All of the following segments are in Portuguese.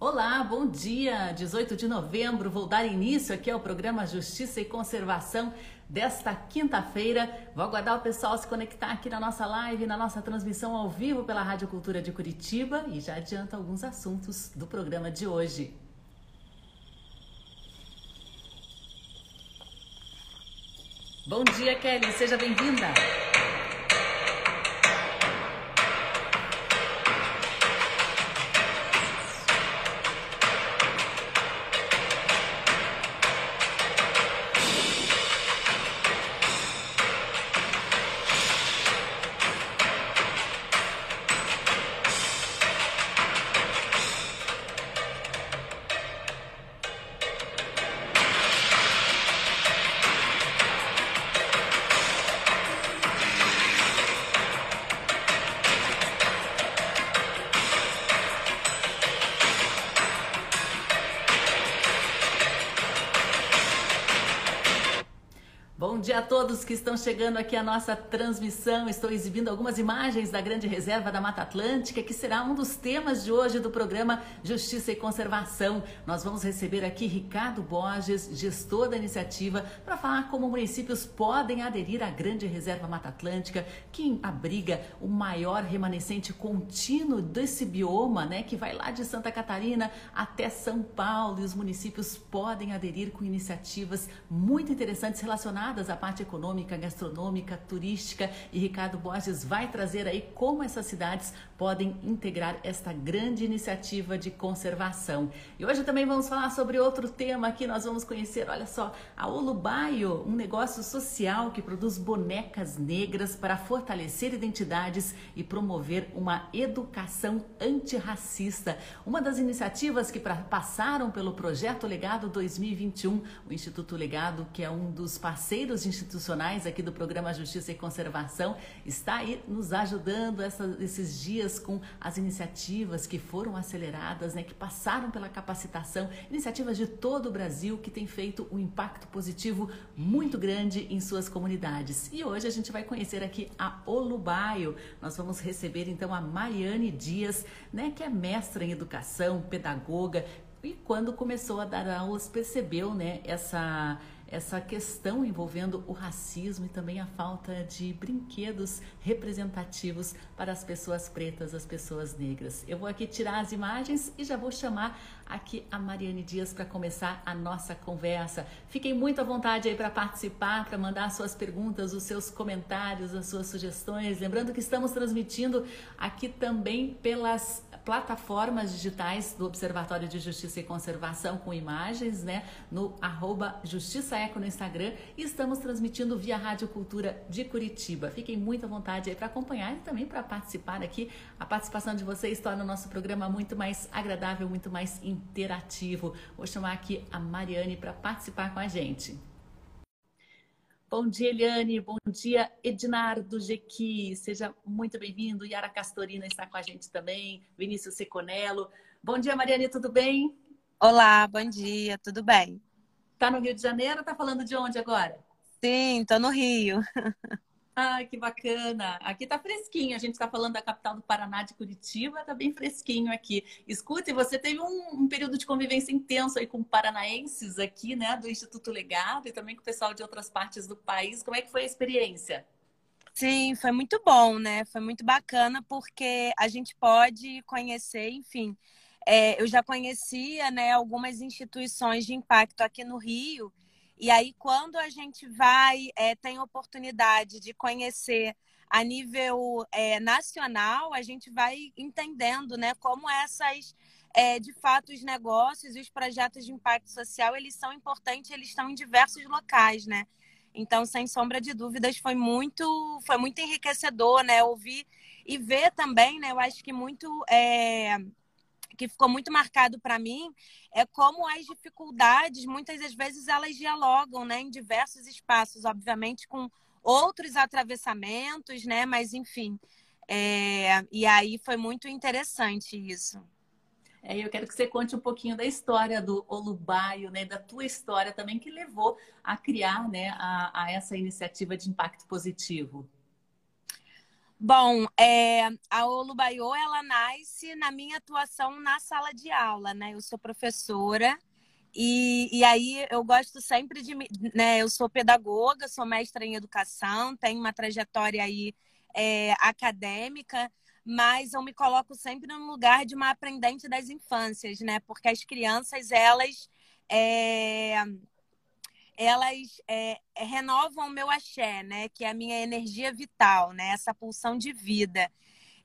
Olá, bom dia! 18 de novembro, vou dar início aqui ao programa Justiça e Conservação desta quinta-feira. Vou aguardar o pessoal se conectar aqui na nossa live, na nossa transmissão ao vivo pela Rádio Cultura de Curitiba e já adianta alguns assuntos do programa de hoje. Bom dia, Kelly, seja bem-vinda! Que estão chegando aqui à nossa transmissão. Estou exibindo algumas imagens da Grande Reserva da Mata Atlântica, que será um dos temas de hoje do programa Justiça e Conservação. Nós vamos receber aqui Ricardo Borges, gestor da iniciativa, para falar como municípios podem aderir à Grande Reserva Mata Atlântica, que abriga o maior remanescente contínuo desse bioma, né, que vai lá de Santa Catarina até São Paulo. E os municípios podem aderir com iniciativas muito interessantes relacionadas à parte econômica, gastronômica, turística e Ricardo Borges vai trazer aí como essas cidades podem integrar esta grande iniciativa de conservação. E hoje também vamos falar sobre outro tema aqui, nós vamos conhecer, olha só, a Olubaio, um negócio social que produz bonecas negras para fortalecer identidades e promover uma educação antirracista. Uma das iniciativas que passaram pelo projeto Legado 2021, o Instituto Legado, que é um dos parceiros institucionais aqui do programa Justiça e Conservação, está aí nos ajudando essa, esses dias com as iniciativas que foram aceleradas, né, que passaram pela capacitação, iniciativas de todo o Brasil que têm feito um impacto positivo muito grande em suas comunidades. E hoje a gente vai conhecer aqui a Olubaio. Nós vamos receber então a Mariane Dias, né, que é mestra em educação, pedagoga, e quando começou a dar aulas percebeu, né, essa essa questão envolvendo o racismo e também a falta de brinquedos representativos para as pessoas pretas, as pessoas negras. Eu vou aqui tirar as imagens e já vou chamar aqui a Mariane Dias para começar a nossa conversa. Fiquem muito à vontade aí para participar, para mandar suas perguntas, os seus comentários, as suas sugestões. Lembrando que estamos transmitindo aqui também pelas plataformas digitais do Observatório de Justiça e Conservação com imagens, né? No arroba Justiça Eco no Instagram e estamos transmitindo via Rádio Cultura de Curitiba. Fiquem muito à vontade aí para acompanhar e também para participar aqui. A participação de vocês torna o nosso programa muito mais agradável, muito mais interativo. Vou chamar aqui a Mariane para participar com a gente. Bom dia, Eliane. Bom dia, Ednardo Jequi. Seja muito bem-vindo. Yara Castorina está com a gente também. Vinícius Seconello. Bom dia, Mariane, tudo bem? Olá, bom dia, tudo bem? Está no Rio de Janeiro está falando de onde agora? Sim, estou no Rio. Ai, que bacana. Aqui tá fresquinho. A gente está falando da capital do Paraná, de Curitiba, tá bem fresquinho aqui. Escute, você teve um, um, período de convivência intenso aí com paranaenses aqui, né, do Instituto Legado e também com o pessoal de outras partes do país. Como é que foi a experiência? Sim, foi muito bom, né? Foi muito bacana porque a gente pode conhecer, enfim. É, eu já conhecia, né, algumas instituições de impacto aqui no Rio e aí, quando a gente vai, é, tem oportunidade de conhecer a nível é, nacional, a gente vai entendendo né, como essas, é, de fato, os negócios e os projetos de impacto social, eles são importantes, eles estão em diversos locais, né? Então, sem sombra de dúvidas, foi muito, foi muito enriquecedor, né? Ouvir e ver também, né? Eu acho que muito que ficou muito marcado para mim é como as dificuldades, muitas das vezes, elas dialogam né, em diversos espaços, obviamente com outros atravessamentos, né? Mas, enfim, é... e aí foi muito interessante isso. É, eu quero que você conte um pouquinho da história do Olubaio, né, da tua história também que levou a criar, né, a, a essa iniciativa de impacto positivo. Bom, é, a Olubaiô, ela nasce na minha atuação na sala de aula, né? Eu sou professora e, e aí eu gosto sempre de, né? Eu sou pedagoga, sou mestra em educação, tenho uma trajetória aí é, acadêmica, mas eu me coloco sempre no lugar de uma aprendente das infâncias, né? Porque as crianças, elas... É, elas é, é, renovam o meu axé, né? Que é a minha energia vital, né? Essa pulsão de vida.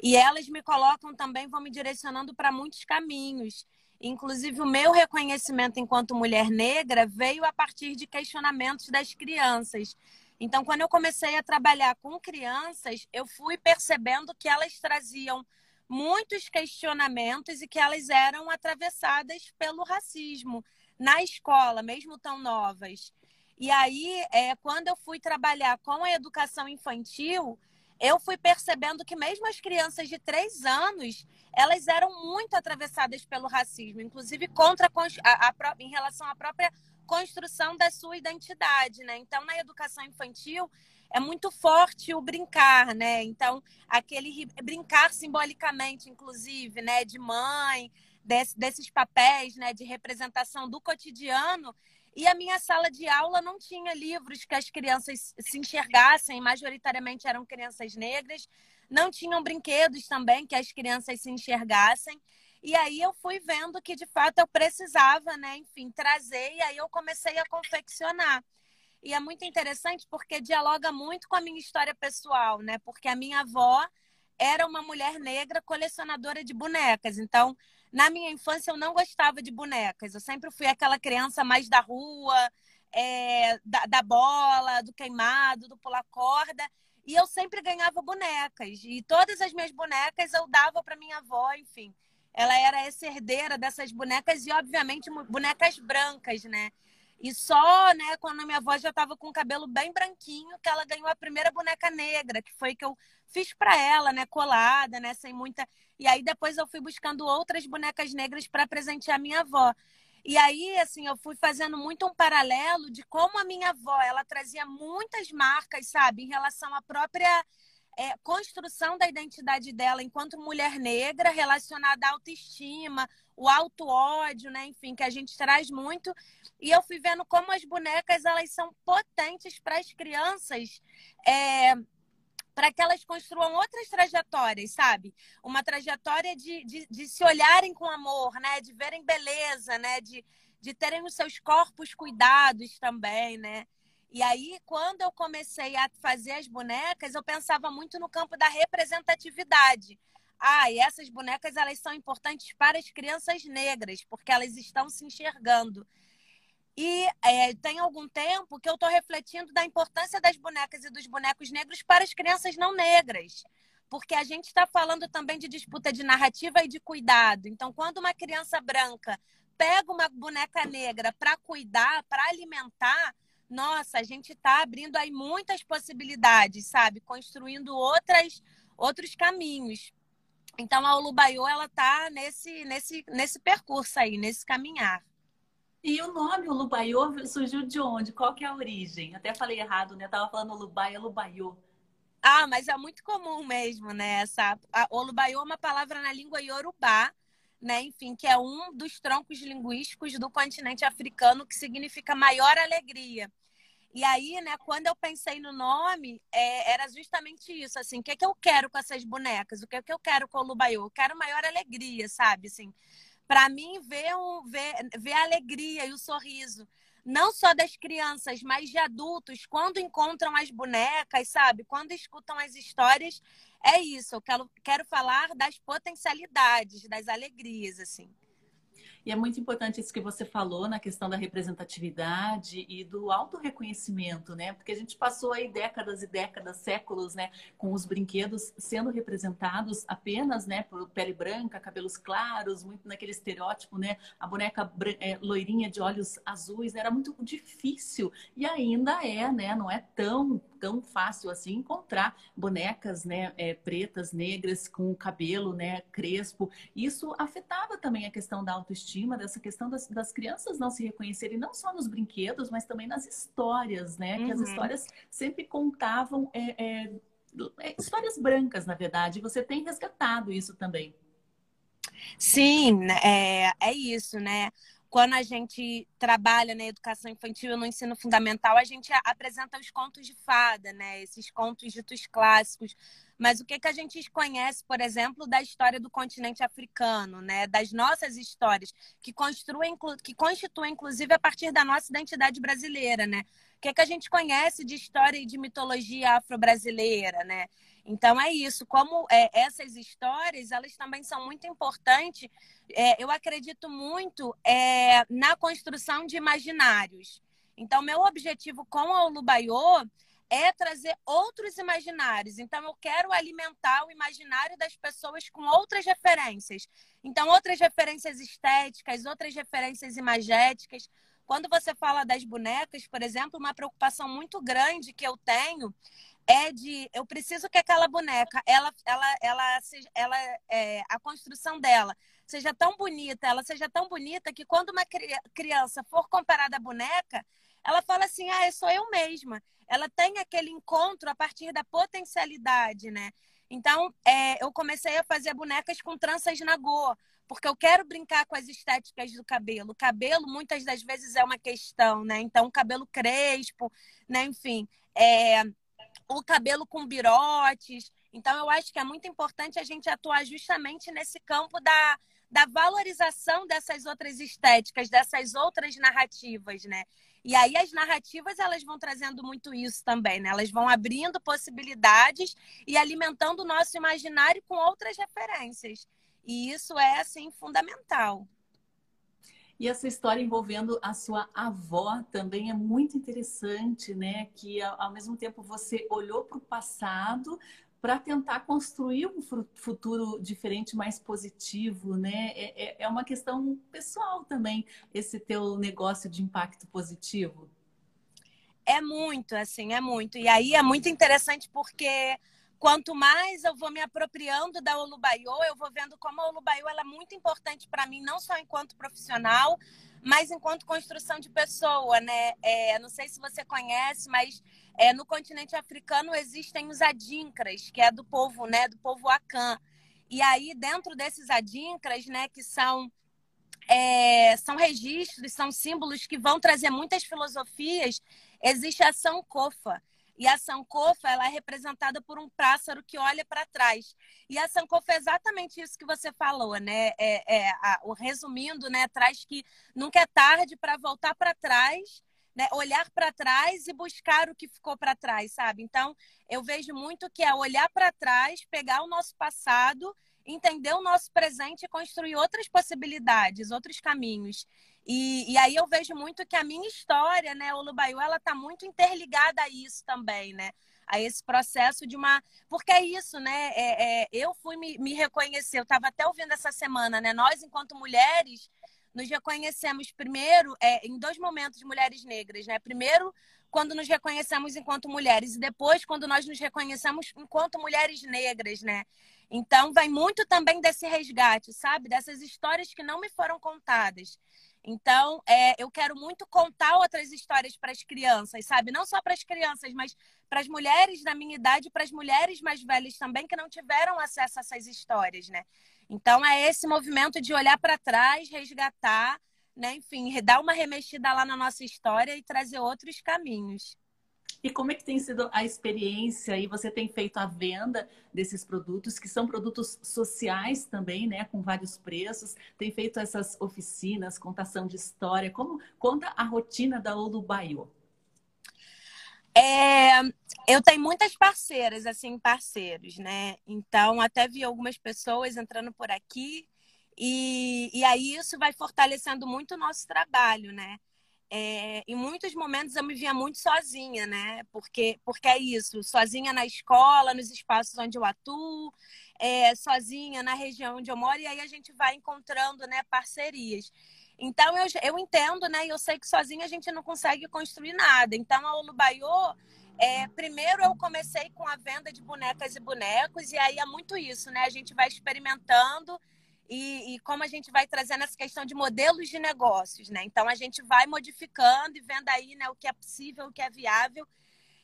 E elas me colocam também, vão me direcionando para muitos caminhos. Inclusive, o meu reconhecimento enquanto mulher negra veio a partir de questionamentos das crianças. Então, quando eu comecei a trabalhar com crianças, eu fui percebendo que elas traziam muitos questionamentos e que elas eram atravessadas pelo racismo na escola, mesmo tão novas. E aí, é, quando eu fui trabalhar com a educação infantil, eu fui percebendo que mesmo as crianças de três anos, elas eram muito atravessadas pelo racismo, inclusive contra a, a, em relação à própria construção da sua identidade, né? Então, na educação infantil é muito forte o brincar, né? Então, aquele brincar simbolicamente, inclusive, né, de mãe, desse, desses papéis, né, de representação do cotidiano, e a minha sala de aula não tinha livros que as crianças se enxergassem, majoritariamente eram crianças negras. Não tinham brinquedos também que as crianças se enxergassem. E aí eu fui vendo que de fato eu precisava, né, enfim, trazer e aí eu comecei a confeccionar. E é muito interessante porque dialoga muito com a minha história pessoal, né? Porque a minha avó era uma mulher negra colecionadora de bonecas. Então, na minha infância, eu não gostava de bonecas. Eu sempre fui aquela criança mais da rua, é, da, da bola, do queimado, do pular corda. E eu sempre ganhava bonecas. E todas as minhas bonecas eu dava para minha avó, enfim. Ela era essa herdeira dessas bonecas e, obviamente, bonecas brancas, né? E só, né, quando a minha avó já estava com o cabelo bem branquinho, que ela ganhou a primeira boneca negra, que foi que eu fiz para ela, né, colada, né, sem muita. E aí depois eu fui buscando outras bonecas negras para presentear minha avó. E aí, assim, eu fui fazendo muito um paralelo de como a minha avó, ela trazia muitas marcas, sabe, em relação à própria é, construção da identidade dela enquanto mulher negra, relacionada à autoestima, o auto ódio, né? Enfim, que a gente traz muito. E eu fui vendo como as bonecas elas são potentes para as crianças. É, para que elas construam outras trajetórias, sabe? Uma trajetória de, de, de, se olharem com amor, né? De verem beleza, né? De, de terem os seus corpos cuidados também, né? E aí, quando eu comecei a fazer as bonecas, eu pensava muito no campo da representatividade. Ah, e essas bonecas elas são importantes para as crianças negras, porque elas estão se enxergando. E é, tem algum tempo que eu estou refletindo da importância das bonecas e dos bonecos negros para as crianças não negras. Porque a gente está falando também de disputa de narrativa e de cuidado. Então, quando uma criança branca pega uma boneca negra para cuidar, para alimentar, nossa, a gente está abrindo aí muitas possibilidades, sabe? Construindo outras, outros caminhos. Então a Ulubaiô, ela tá nesse, nesse, nesse percurso aí, nesse caminhar. E o nome Ulubaiô surgiu de onde? Qual que é a origem? Até falei errado, né? Eu tava falando Ulubai, Ulubaiô. Ah, mas é muito comum mesmo, né? Essa, a Olubaiô é uma palavra na língua iorubá, né? Enfim, que é um dos troncos linguísticos do continente africano que significa maior alegria. E aí, né, quando eu pensei no nome, é, era justamente isso, assim, o que, é que eu quero com essas bonecas? O que é que eu quero com o Lubaiô? Eu quero maior alegria, sabe? Assim, para mim, ver, um, ver, ver a alegria e o sorriso, não só das crianças, mas de adultos, quando encontram as bonecas, sabe? Quando escutam as histórias, é isso. Eu quero, quero falar das potencialidades, das alegrias, assim. E é muito importante isso que você falou na questão da representatividade e do autorreconhecimento, né? Porque a gente passou aí décadas e décadas, séculos, né, com os brinquedos sendo representados apenas, né, por pele branca, cabelos claros, muito naquele estereótipo, né? A boneca é, loirinha de olhos azuis, né? era muito difícil e ainda é, né? Não é tão tão fácil assim encontrar bonecas, né, é, pretas, negras, com cabelo, né, crespo. Isso afetava também a questão da autoestima, dessa questão das, das crianças não se reconhecerem não só nos brinquedos, mas também nas histórias, né? Uhum. Que as uhum. histórias sempre contavam é, é, é, histórias brancas, na verdade. Você tem resgatado isso também. Sim, né, é, é isso, né? Quando a gente trabalha na educação infantil no ensino fundamental, a gente apresenta os contos de fada, né? Esses contos ditos clássicos. Mas o que, que a gente conhece, por exemplo, da história do continente africano, né? Das nossas histórias, que, construem, que constituem, inclusive, a partir da nossa identidade brasileira, né? O que, que a gente conhece de história e de mitologia afro-brasileira, né? Então é isso. Como é, essas histórias, elas também são muito importantes. É, eu acredito muito é, na construção de imaginários. Então, meu objetivo com a Olubaiô é trazer outros imaginários. Então, eu quero alimentar o imaginário das pessoas com outras referências. Então, outras referências estéticas, outras referências imagéticas. Quando você fala das bonecas, por exemplo, uma preocupação muito grande que eu tenho é de eu preciso que aquela boneca ela ela ela ela é, a construção dela seja tão bonita ela seja tão bonita que quando uma criança for comparada à boneca ela fala assim ah sou eu mesma ela tem aquele encontro a partir da potencialidade né então é, eu comecei a fazer bonecas com tranças na go porque eu quero brincar com as estéticas do cabelo. O cabelo, muitas das vezes, é uma questão, né? Então, o cabelo crespo, né? Enfim, é, o cabelo com birotes. Então, eu acho que é muito importante a gente atuar justamente nesse campo da, da valorização dessas outras estéticas, dessas outras narrativas, né? E aí as narrativas elas vão trazendo muito isso também, né? Elas vão abrindo possibilidades e alimentando o nosso imaginário com outras referências. E isso é assim fundamental. E essa história envolvendo a sua avó também é muito interessante, né? Que ao mesmo tempo você olhou para o passado para tentar construir um futuro diferente, mais positivo, né? É, é, é uma questão pessoal também, esse teu negócio de impacto positivo. É muito, assim, é muito. E aí é muito interessante porque quanto mais eu vou me apropriando da Olubaiô, eu vou vendo como a Olubaiô é muito importante para mim, não só enquanto profissional, mas enquanto construção de pessoa, né? É, não sei se você conhece, mas é, no continente africano existem os adinkras, que é do povo, né? Do povo Akan. E aí, dentro desses adinkras, né? Que são é, são registros, são símbolos que vão trazer muitas filosofias. Existe a Sankofa, e a Sankofa, ela é representada por um pássaro que olha para trás. E a Sankofa é exatamente isso que você falou, né? É, é a, o resumindo, né? Traz que nunca é tarde para voltar para trás, né? Olhar para trás e buscar o que ficou para trás, sabe? Então, eu vejo muito que é olhar para trás, pegar o nosso passado, entender o nosso presente e construir outras possibilidades, outros caminhos. E, e aí eu vejo muito que a minha história, né, o Lubaiu, ela está muito interligada a isso também, né? A esse processo de uma. Porque é isso, né? É, é, eu fui me, me reconhecer, eu estava até ouvindo essa semana, né? Nós, enquanto mulheres, nos reconhecemos primeiro é, em dois momentos de mulheres negras, né? Primeiro, quando nos reconhecemos enquanto mulheres, e depois, quando nós nos reconhecemos enquanto mulheres negras, né? Então, vai muito também desse resgate, sabe? Dessas histórias que não me foram contadas. Então, é, eu quero muito contar outras histórias para as crianças, sabe? Não só para as crianças, mas para as mulheres da minha idade, para as mulheres mais velhas também que não tiveram acesso a essas histórias, né? Então, é esse movimento de olhar para trás, resgatar, né? Enfim, dar uma remexida lá na nossa história e trazer outros caminhos. E como é que tem sido a experiência? E você tem feito a venda desses produtos, que são produtos sociais também, né? Com vários preços. Tem feito essas oficinas, contação de história. Como conta a rotina da Olubaio? É, eu tenho muitas parceiras, assim, parceiros, né? Então, até vi algumas pessoas entrando por aqui. E, e aí isso vai fortalecendo muito o nosso trabalho, né? É, em muitos momentos eu me via muito sozinha, né? Porque, porque é isso, sozinha na escola, nos espaços onde eu atuo, é, sozinha na região onde eu moro, e aí a gente vai encontrando né, parcerias. Então eu, eu entendo, né? E eu sei que sozinha a gente não consegue construir nada. Então a Olubaiô, é, primeiro eu comecei com a venda de bonecas e bonecos, e aí é muito isso, né? A gente vai experimentando e, e, como a gente vai trazendo essa questão de modelos de negócios, né? Então a gente vai modificando e vendo aí né, o que é possível, o que é viável.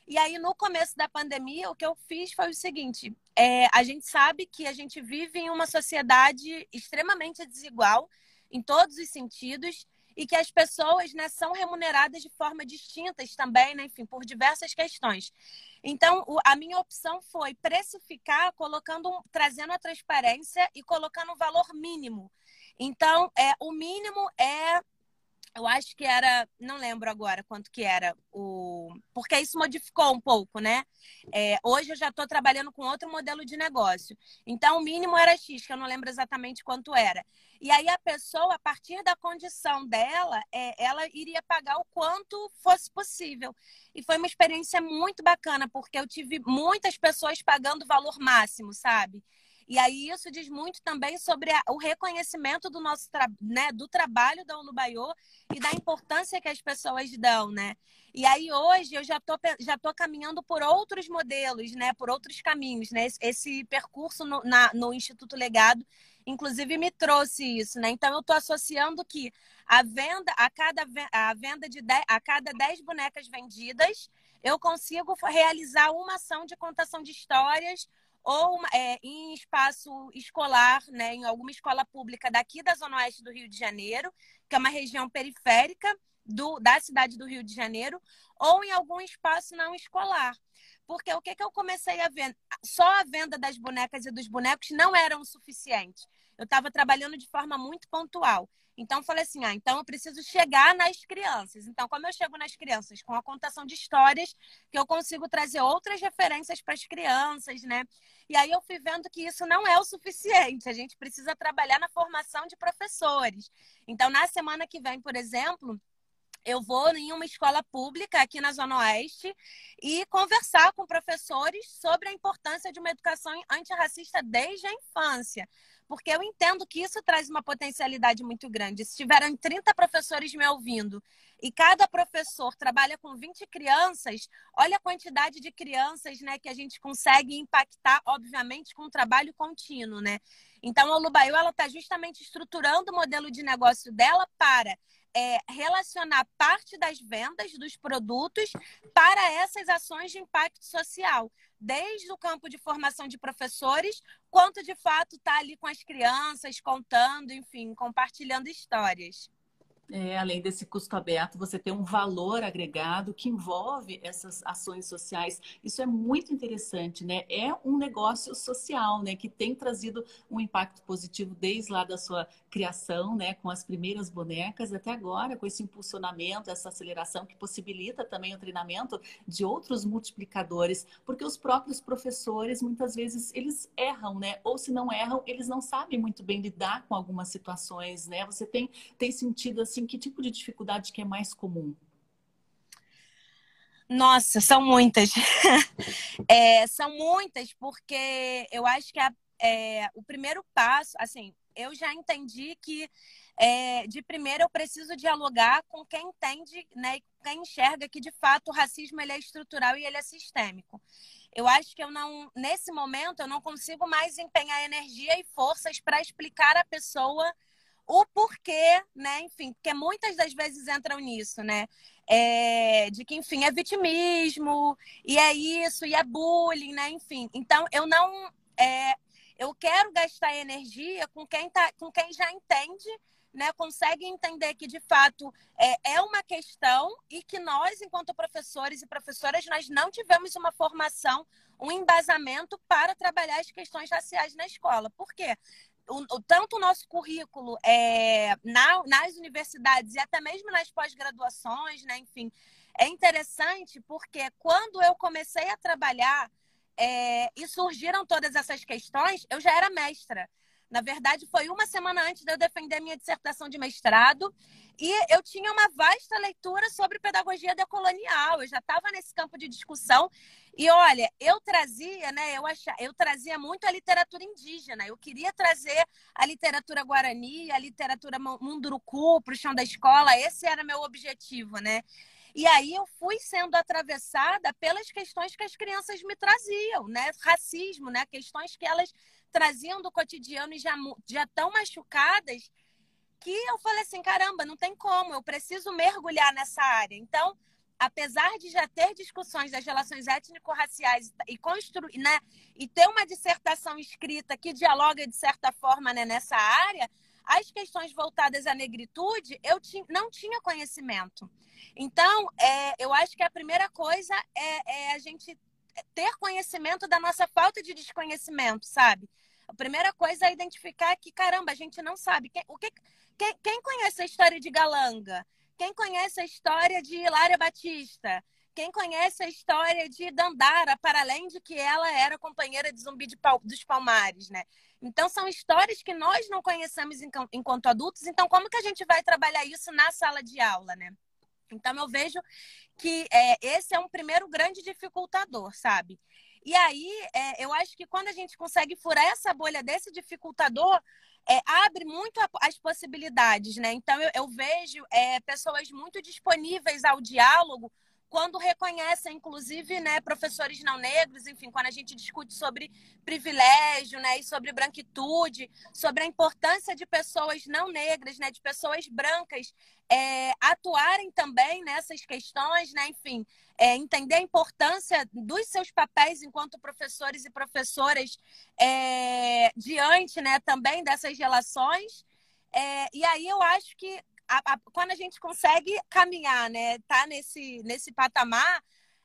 E aí, no começo da pandemia, o que eu fiz foi o seguinte: é, a gente sabe que a gente vive em uma sociedade extremamente desigual em todos os sentidos e que as pessoas né, são remuneradas de forma distintas também, né, enfim, por diversas questões. Então, o, a minha opção foi precificar, colocando, trazendo a transparência e colocando um valor mínimo. Então, é, o mínimo é eu acho que era, não lembro agora quanto que era o, porque isso modificou um pouco, né? É, hoje eu já estou trabalhando com outro modelo de negócio. Então o mínimo era X, que eu não lembro exatamente quanto era. E aí a pessoa, a partir da condição dela, é, ela iria pagar o quanto fosse possível. E foi uma experiência muito bacana, porque eu tive muitas pessoas pagando o valor máximo, sabe? E aí isso diz muito também sobre a, o reconhecimento do nosso né, do trabalho da Olubaiô e da importância que as pessoas dão, né? E aí hoje eu já tô, já tô caminhando por outros modelos, né? Por outros caminhos, né? Esse, esse percurso no, na, no Instituto Legado, inclusive, me trouxe isso, né? Então eu estou associando que a venda, a cada a venda de 10, a cada 10 bonecas vendidas, eu consigo realizar uma ação de contação de histórias ou é, em espaço escolar, né, em alguma escola pública daqui da Zona Oeste do Rio de Janeiro, que é uma região periférica do, da cidade do Rio de Janeiro, ou em algum espaço não escolar. Porque o que, que eu comecei a ver? Só a venda das bonecas e dos bonecos não era o suficiente. Eu estava trabalhando de forma muito pontual. Então, falei assim: ah, então eu preciso chegar nas crianças. Então, como eu chego nas crianças? Com a contação de histórias, que eu consigo trazer outras referências para as crianças, né? E aí eu fui vendo que isso não é o suficiente. A gente precisa trabalhar na formação de professores. Então, na semana que vem, por exemplo, eu vou em uma escola pública aqui na Zona Oeste e conversar com professores sobre a importância de uma educação antirracista desde a infância porque eu entendo que isso traz uma potencialidade muito grande. Se tiverem 30 professores me ouvindo e cada professor trabalha com 20 crianças, olha a quantidade de crianças né, que a gente consegue impactar, obviamente, com um trabalho contínuo. Né? Então, a Lubaiu está justamente estruturando o modelo de negócio dela para é, relacionar parte das vendas dos produtos para essas ações de impacto social, desde o campo de formação de professores, quanto de fato está ali com as crianças, contando, enfim, compartilhando histórias. É, além desse custo aberto, você tem um valor agregado que envolve essas ações sociais. Isso é muito interessante, né? É um negócio social, né? Que tem trazido um impacto positivo desde lá da sua criação, né? Com as primeiras bonecas até agora, com esse impulsionamento, essa aceleração que possibilita também o treinamento de outros multiplicadores, porque os próprios professores muitas vezes eles erram, né? Ou se não erram, eles não sabem muito bem lidar com algumas situações, né? Você tem, tem sentido assim assim, que tipo de dificuldade que é mais comum? Nossa, são muitas. é, são muitas, porque eu acho que a, é, o primeiro passo, assim, eu já entendi que é, de primeiro eu preciso dialogar com quem entende, né, quem enxerga que de fato o racismo ele é estrutural e ele é sistêmico. Eu acho que eu não, nesse momento, eu não consigo mais empenhar energia e forças para explicar à pessoa o porquê, né? Enfim, porque muitas das vezes entram nisso, né? É, de que, enfim, é vitimismo, e é isso, e é bullying, né? Enfim, então eu não. É, eu quero gastar energia com quem, tá, com quem já entende, né? Consegue entender que, de fato, é, é uma questão e que nós, enquanto professores e professoras, nós não tivemos uma formação, um embasamento para trabalhar as questões raciais na escola. Por quê? O, tanto o nosso currículo é, na, nas universidades e até mesmo nas pós-graduações, né? Enfim, é interessante porque quando eu comecei a trabalhar é, e surgiram todas essas questões, eu já era mestra. Na verdade, foi uma semana antes de eu defender minha dissertação de mestrado. E eu tinha uma vasta leitura sobre pedagogia decolonial. Eu já estava nesse campo de discussão. E olha, eu trazia, né? Eu, achava, eu trazia muito a literatura indígena. Eu queria trazer a literatura guarani, a literatura munduruku para o chão da escola. Esse era meu objetivo, né? E aí eu fui sendo atravessada pelas questões que as crianças me traziam, né? Racismo, né? Questões que elas traziam do cotidiano e já, já tão machucadas que eu falei assim, caramba, não tem como, eu preciso mergulhar nessa área. Então, apesar de já ter discussões das relações étnico-raciais e construir, né, e ter uma dissertação escrita que dialoga de certa forma né, nessa área, as questões voltadas à negritude eu não tinha conhecimento. Então, é, eu acho que a primeira coisa é, é a gente ter conhecimento da nossa falta de desconhecimento, sabe? A primeira coisa é identificar que, caramba, a gente não sabe. Quem, o que, quem, quem conhece a história de Galanga? Quem conhece a história de Hilária Batista? Quem conhece a história de Dandara, para além de que ela era companheira de Zumbi de Pal dos Palmares, né? Então, são histórias que nós não conhecemos enquanto adultos. Então, como que a gente vai trabalhar isso na sala de aula, né? Então, eu vejo que é, esse é um primeiro grande dificultador, sabe? E aí, é, eu acho que quando a gente consegue furar essa bolha desse dificultador, é, abre muito a, as possibilidades, né? Então, eu, eu vejo é, pessoas muito disponíveis ao diálogo quando reconhecem, inclusive, né, professores não negros, enfim, quando a gente discute sobre privilégio, né, e sobre branquitude, sobre a importância de pessoas não negras, né, de pessoas brancas é, atuarem também nessas questões, né, enfim, é, entender a importância dos seus papéis enquanto professores e professoras é, diante, né, também dessas relações. É, e aí eu acho que a, a, quando a gente consegue caminhar, né, tá nesse, nesse patamar,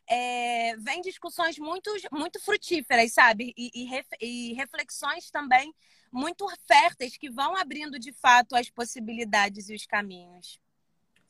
é, vem discussões muito, muito frutíferas, sabe? E, e, ref, e, reflexões também muito férteis que vão abrindo de fato as possibilidades e os caminhos.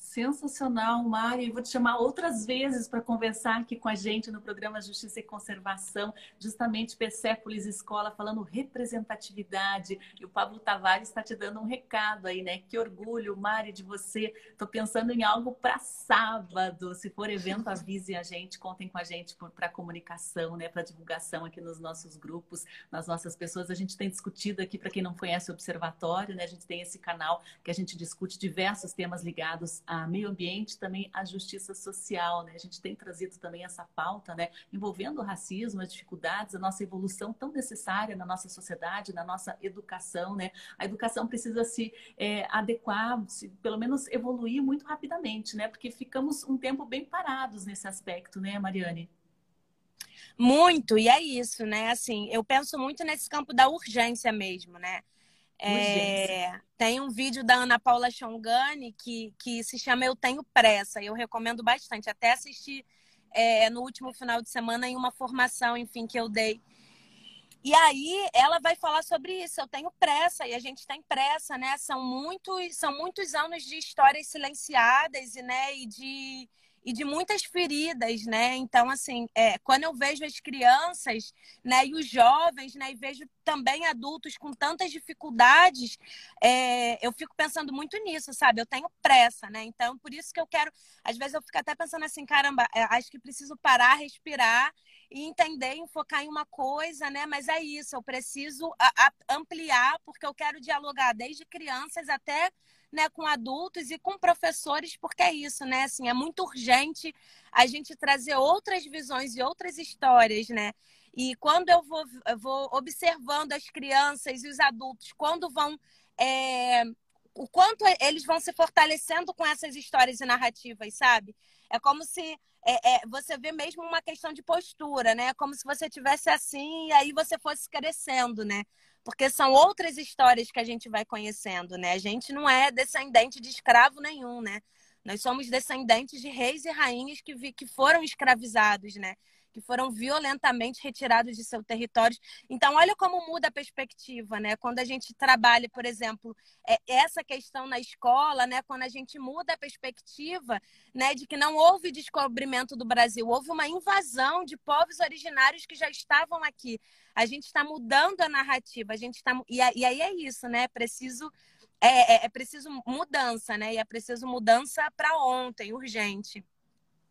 Sensacional, Mário. E vou te chamar outras vezes para conversar aqui com a gente no programa Justiça e Conservação, justamente Persépolis Escola, falando representatividade. E o Pablo Tavares está te dando um recado aí, né? Que orgulho, Mário, de você. Estou pensando em algo para sábado. Se for evento, avise a gente, contem com a gente para comunicação, né? Para divulgação aqui nos nossos grupos, nas nossas pessoas. A gente tem discutido aqui, para quem não conhece o Observatório, né? A gente tem esse canal que a gente discute diversos temas ligados a a meio ambiente, também a justiça social, né? A gente tem trazido também essa pauta, né? Envolvendo o racismo, as dificuldades, a nossa evolução tão necessária na nossa sociedade, na nossa educação, né? A educação precisa se é, adequar, se, pelo menos evoluir muito rapidamente, né? Porque ficamos um tempo bem parados nesse aspecto, né, Mariane? Muito, e é isso, né? Assim, eu penso muito nesse campo da urgência mesmo, né? É, tem um vídeo da Ana Paula Chongani que, que se chama Eu Tenho Pressa. Eu recomendo bastante. Até assisti é, no último final de semana em uma formação, enfim, que eu dei. E aí ela vai falar sobre isso. Eu tenho pressa e a gente tem pressa, né? São muitos, são muitos anos de histórias silenciadas e, né, e de e de muitas feridas, né? Então, assim, é, quando eu vejo as crianças, né, e os jovens, né, e vejo também adultos com tantas dificuldades, é, eu fico pensando muito nisso, sabe? Eu tenho pressa, né? Então, por isso que eu quero, às vezes eu fico até pensando assim, caramba, é, acho que preciso parar, respirar e entender, focar em uma coisa, né? Mas é isso, eu preciso ampliar, porque eu quero dialogar desde crianças até né, com adultos e com professores, porque é isso, né? Assim, é muito urgente a gente trazer outras visões e outras histórias, né? E quando eu vou, eu vou observando as crianças e os adultos, quando vão. É, o quanto eles vão se fortalecendo com essas histórias e narrativas, sabe? É como se é, é, você vê mesmo uma questão de postura, né? Como se você tivesse assim e aí você fosse crescendo, né? Porque são outras histórias que a gente vai conhecendo, né? A gente não é descendente de escravo nenhum, né? Nós somos descendentes de reis e rainhas que, vi, que foram escravizados, né? Que foram violentamente retirados de seus territórios. Então, olha como muda a perspectiva, né? Quando a gente trabalha, por exemplo, é, essa questão na escola, né? Quando a gente muda a perspectiva, né? De que não houve descobrimento do Brasil, houve uma invasão de povos originários que já estavam aqui a gente está mudando a narrativa, a gente está e, aí é isso, né? Preciso é, é, é preciso mudança, né? E é preciso mudança para ontem, urgente.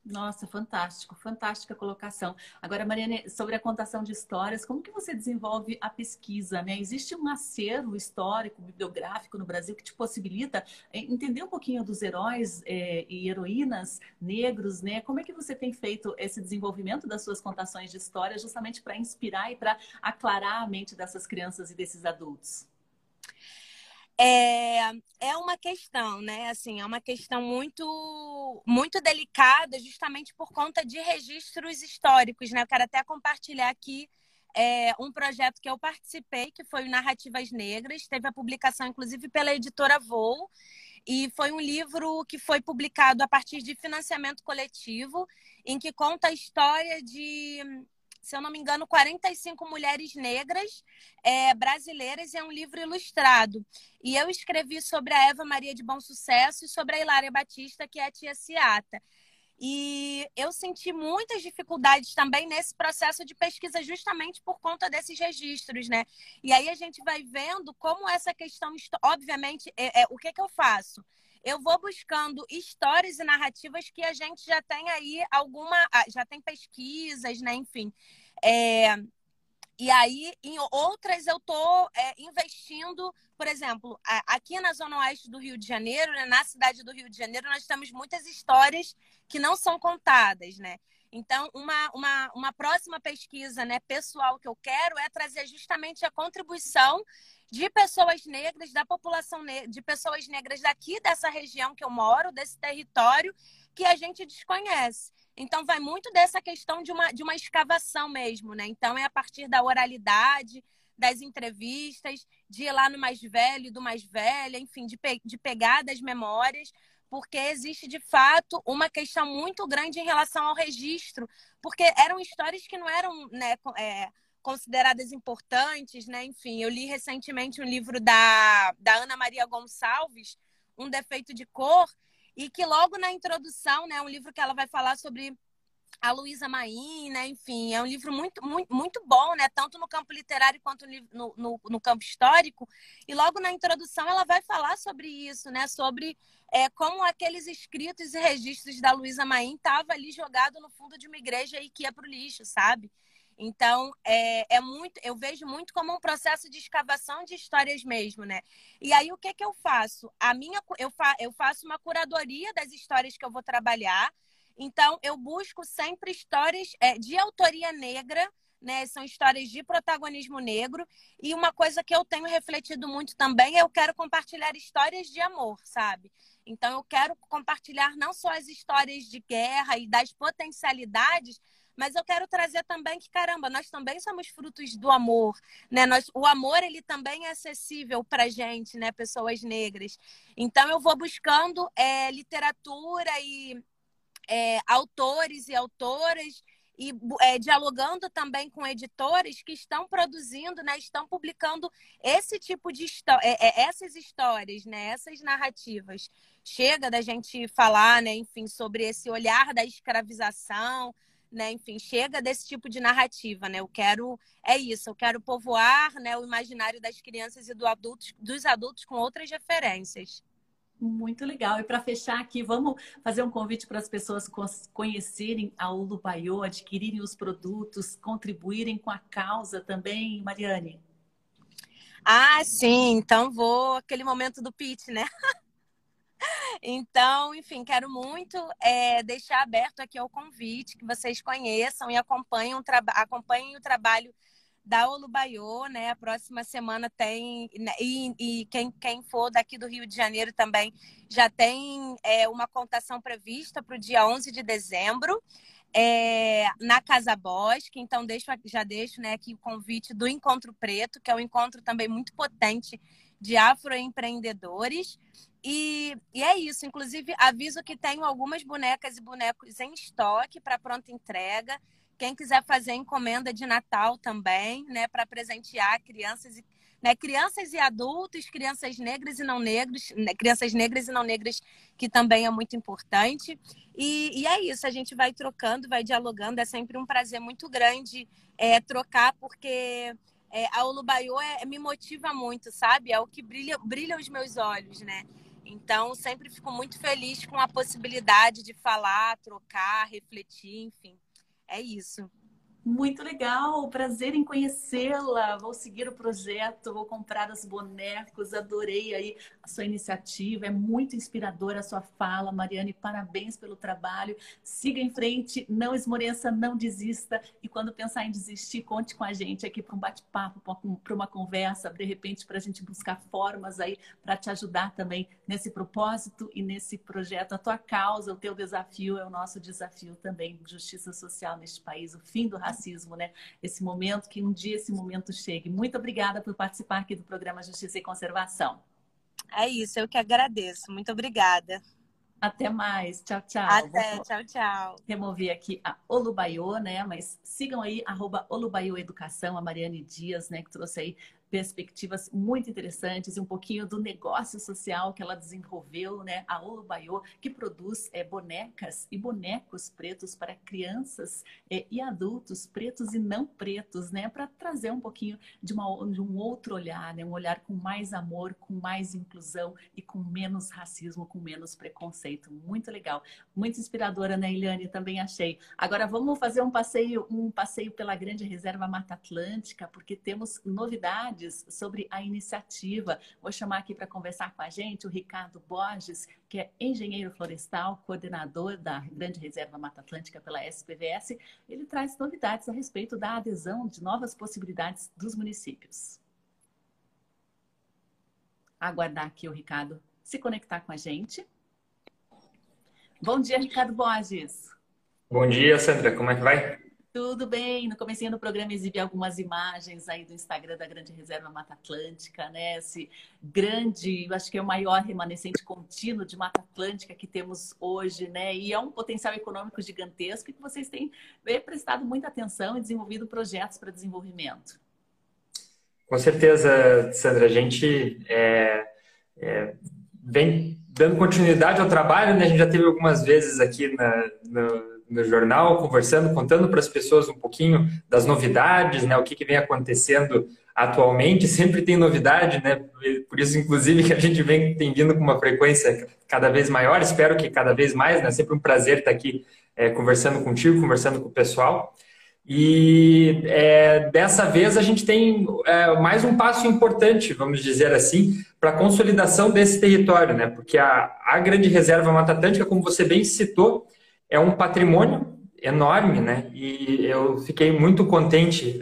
Nossa, fantástico, fantástica colocação. Agora, Mariane, sobre a contação de histórias, como que você desenvolve a pesquisa, né? Existe um acervo histórico, bibliográfico no Brasil que te possibilita é, entender um pouquinho dos heróis é, e heroínas negros, né? Como é que você tem feito esse desenvolvimento das suas contações de história justamente para inspirar e para aclarar a mente dessas crianças e desses adultos? É, é uma questão, né? Assim, é uma questão muito, muito delicada, justamente por conta de registros históricos, né? Eu quero até compartilhar aqui é, um projeto que eu participei, que foi o Narrativas Negras, teve a publicação, inclusive, pela editora Voo, e foi um livro que foi publicado a partir de financiamento coletivo, em que conta a história de se eu não me engano, 45 mulheres negras é, brasileiras e é um livro ilustrado. E eu escrevi sobre a Eva Maria de Bom Sucesso e sobre a Hilária Batista, que é a tia Ciata. E eu senti muitas dificuldades também nesse processo de pesquisa, justamente por conta desses registros, né? E aí a gente vai vendo como essa questão, obviamente, é, é o que, que eu faço? Eu vou buscando histórias e narrativas que a gente já tem aí alguma, ah, já tem pesquisas, né? Enfim. É, e aí, em outras, eu estou é, investindo, por exemplo, aqui na Zona Oeste do Rio de Janeiro, né, na cidade do Rio de Janeiro, nós temos muitas histórias que não são contadas, né? Então, uma, uma, uma próxima pesquisa né, pessoal que eu quero é trazer justamente a contribuição de pessoas negras, da população de pessoas negras daqui dessa região que eu moro, desse território, que a gente desconhece. Então, vai muito dessa questão de uma, de uma escavação mesmo, né? Então, é a partir da oralidade, das entrevistas, de ir lá no mais velho, do mais velho, enfim, de, pe de pegar das memórias, porque existe de fato uma questão muito grande em relação ao registro, porque eram histórias que não eram né, é, consideradas importantes, né? Enfim, eu li recentemente um livro da, da Ana Maria Gonçalves, Um Defeito de Cor, e que logo na introdução, né, um livro que ela vai falar sobre a Luísa Maim, né? Enfim, é um livro muito, muito, muito bom, né? Tanto no campo literário quanto no, no, no, campo histórico. E logo na introdução ela vai falar sobre isso, né? Sobre é, como aqueles escritos e registros da Luísa Maim estavam ali jogado no fundo de uma igreja e que ia para o lixo, sabe? Então, é, é, muito, eu vejo muito como um processo de escavação de histórias mesmo, né? E aí, o que que eu faço? A minha, eu, fa, eu faço uma curadoria das histórias que eu vou trabalhar. Então, eu busco sempre histórias é, de autoria negra, né? São histórias de protagonismo negro. E uma coisa que eu tenho refletido muito também é eu quero compartilhar histórias de amor, sabe? Então, eu quero compartilhar não só as histórias de guerra e das potencialidades, mas eu quero trazer também que, caramba, nós também somos frutos do amor, né? Nós, o amor, ele também é acessível para gente, né? Pessoas negras. Então, eu vou buscando é, literatura e é, autores e autoras e é, dialogando também com editores que estão produzindo, né, estão publicando esse tipo de história, é, é, essas histórias, né, essas narrativas. Chega da gente falar, né, enfim, sobre esse olhar da escravização, né? Enfim, chega desse tipo de narrativa, né? Eu quero é isso, eu quero povoar, né, o imaginário das crianças e do adultos, dos adultos com outras referências. Muito legal. E para fechar aqui, vamos fazer um convite para as pessoas conhecerem a Ulubaiô, adquirirem os produtos, contribuírem com a causa também, Mariane. Ah, sim. Então vou aquele momento do pitch, né? Então, enfim, quero muito é, deixar aberto aqui o convite, que vocês conheçam e acompanhem, acompanhem o trabalho da Olubaiô, né? A próxima semana tem, né, e, e, quem, quem for daqui do Rio de Janeiro também já tem é, uma contação prevista para o dia 11 de dezembro. É, na Casa Bosque, então deixo, já deixo né, aqui o convite do Encontro Preto, que é um encontro também muito potente de afroempreendedores. E, e é isso. Inclusive, aviso que tenho algumas bonecas e bonecos em estoque para pronta entrega. Quem quiser fazer encomenda de Natal também, né, para presentear crianças e né, crianças e adultos, crianças negras e não negros, né, crianças negras e não negras, que também é muito importante. E, e, é isso, a gente vai trocando, vai dialogando, é sempre um prazer muito grande é, trocar, porque é, a Olubaiô é, me motiva muito, sabe? É o que brilha, brilha os meus olhos, né? Então, sempre fico muito feliz com a possibilidade de falar, trocar, refletir, enfim. É isso. Muito legal, prazer em conhecê-la. Vou seguir o projeto, vou comprar os bonecos. Adorei aí a sua iniciativa, é muito inspiradora a sua fala, Mariane. Parabéns pelo trabalho. Siga em frente, não esmoreça, não desista. E quando pensar em desistir, conte com a gente aqui para um bate-papo, para uma conversa, de repente para a gente buscar formas aí para te ajudar também nesse propósito e nesse projeto. A tua causa, o teu desafio é o nosso desafio também. Justiça social neste país, o fim do racismo racismo, né? Esse momento, que um dia esse momento chegue. Muito obrigada por participar aqui do programa Justiça e Conservação. É isso, eu que agradeço. Muito obrigada. Até mais. Tchau, tchau. Até, Vou tchau, tchau. Remover aqui a Olubaiô, né? Mas sigam aí, arroba Olubaiô Educação, a Mariane Dias, né? Que trouxe aí perspectivas muito interessantes e um pouquinho do negócio social que ela desenvolveu, né? A Olubaiô, que produz é, bonecas e bonecos pretos para crianças é, e adultos pretos e não pretos, né? Para trazer um pouquinho de, uma, de um outro olhar, né? Um olhar com mais amor, com mais inclusão e com menos racismo, com menos preconceito. Muito legal. Muito inspiradora, né, Eliane? Também achei. Agora vamos fazer um passeio, um passeio pela Grande Reserva Mata Atlântica, porque temos novidades sobre a iniciativa. Vou chamar aqui para conversar com a gente o Ricardo Borges, que é engenheiro florestal, coordenador da Grande Reserva Mata Atlântica pela SPVS. Ele traz novidades a respeito da adesão de novas possibilidades dos municípios. Aguardar aqui o Ricardo se conectar com a gente. Bom dia, Ricardo Borges. Bom dia, Sandra. Como é que vai? Tudo bem. No começo do programa exibi algumas imagens aí do Instagram da Grande Reserva Mata Atlântica, né? Esse grande, acho que é o maior remanescente contínuo de Mata Atlântica que temos hoje, né? E é um potencial econômico gigantesco que vocês têm eh, prestado muita atenção e desenvolvido projetos para desenvolvimento. Com certeza, Sandra. A gente é, é, vem dando continuidade ao trabalho, né? A gente já teve algumas vezes aqui na, no no jornal, conversando, contando para as pessoas um pouquinho das novidades, né, o que, que vem acontecendo atualmente. Sempre tem novidade, né? Por isso, inclusive, que a gente vem tem vindo com uma frequência cada vez maior. Espero que cada vez mais, né? Sempre um prazer estar aqui é, conversando contigo, conversando com o pessoal. E é, dessa vez a gente tem é, mais um passo importante, vamos dizer assim, para a consolidação desse território, né? Porque a, a Grande Reserva Mata Atlântica, como você bem citou, é um patrimônio enorme, né? E eu fiquei muito contente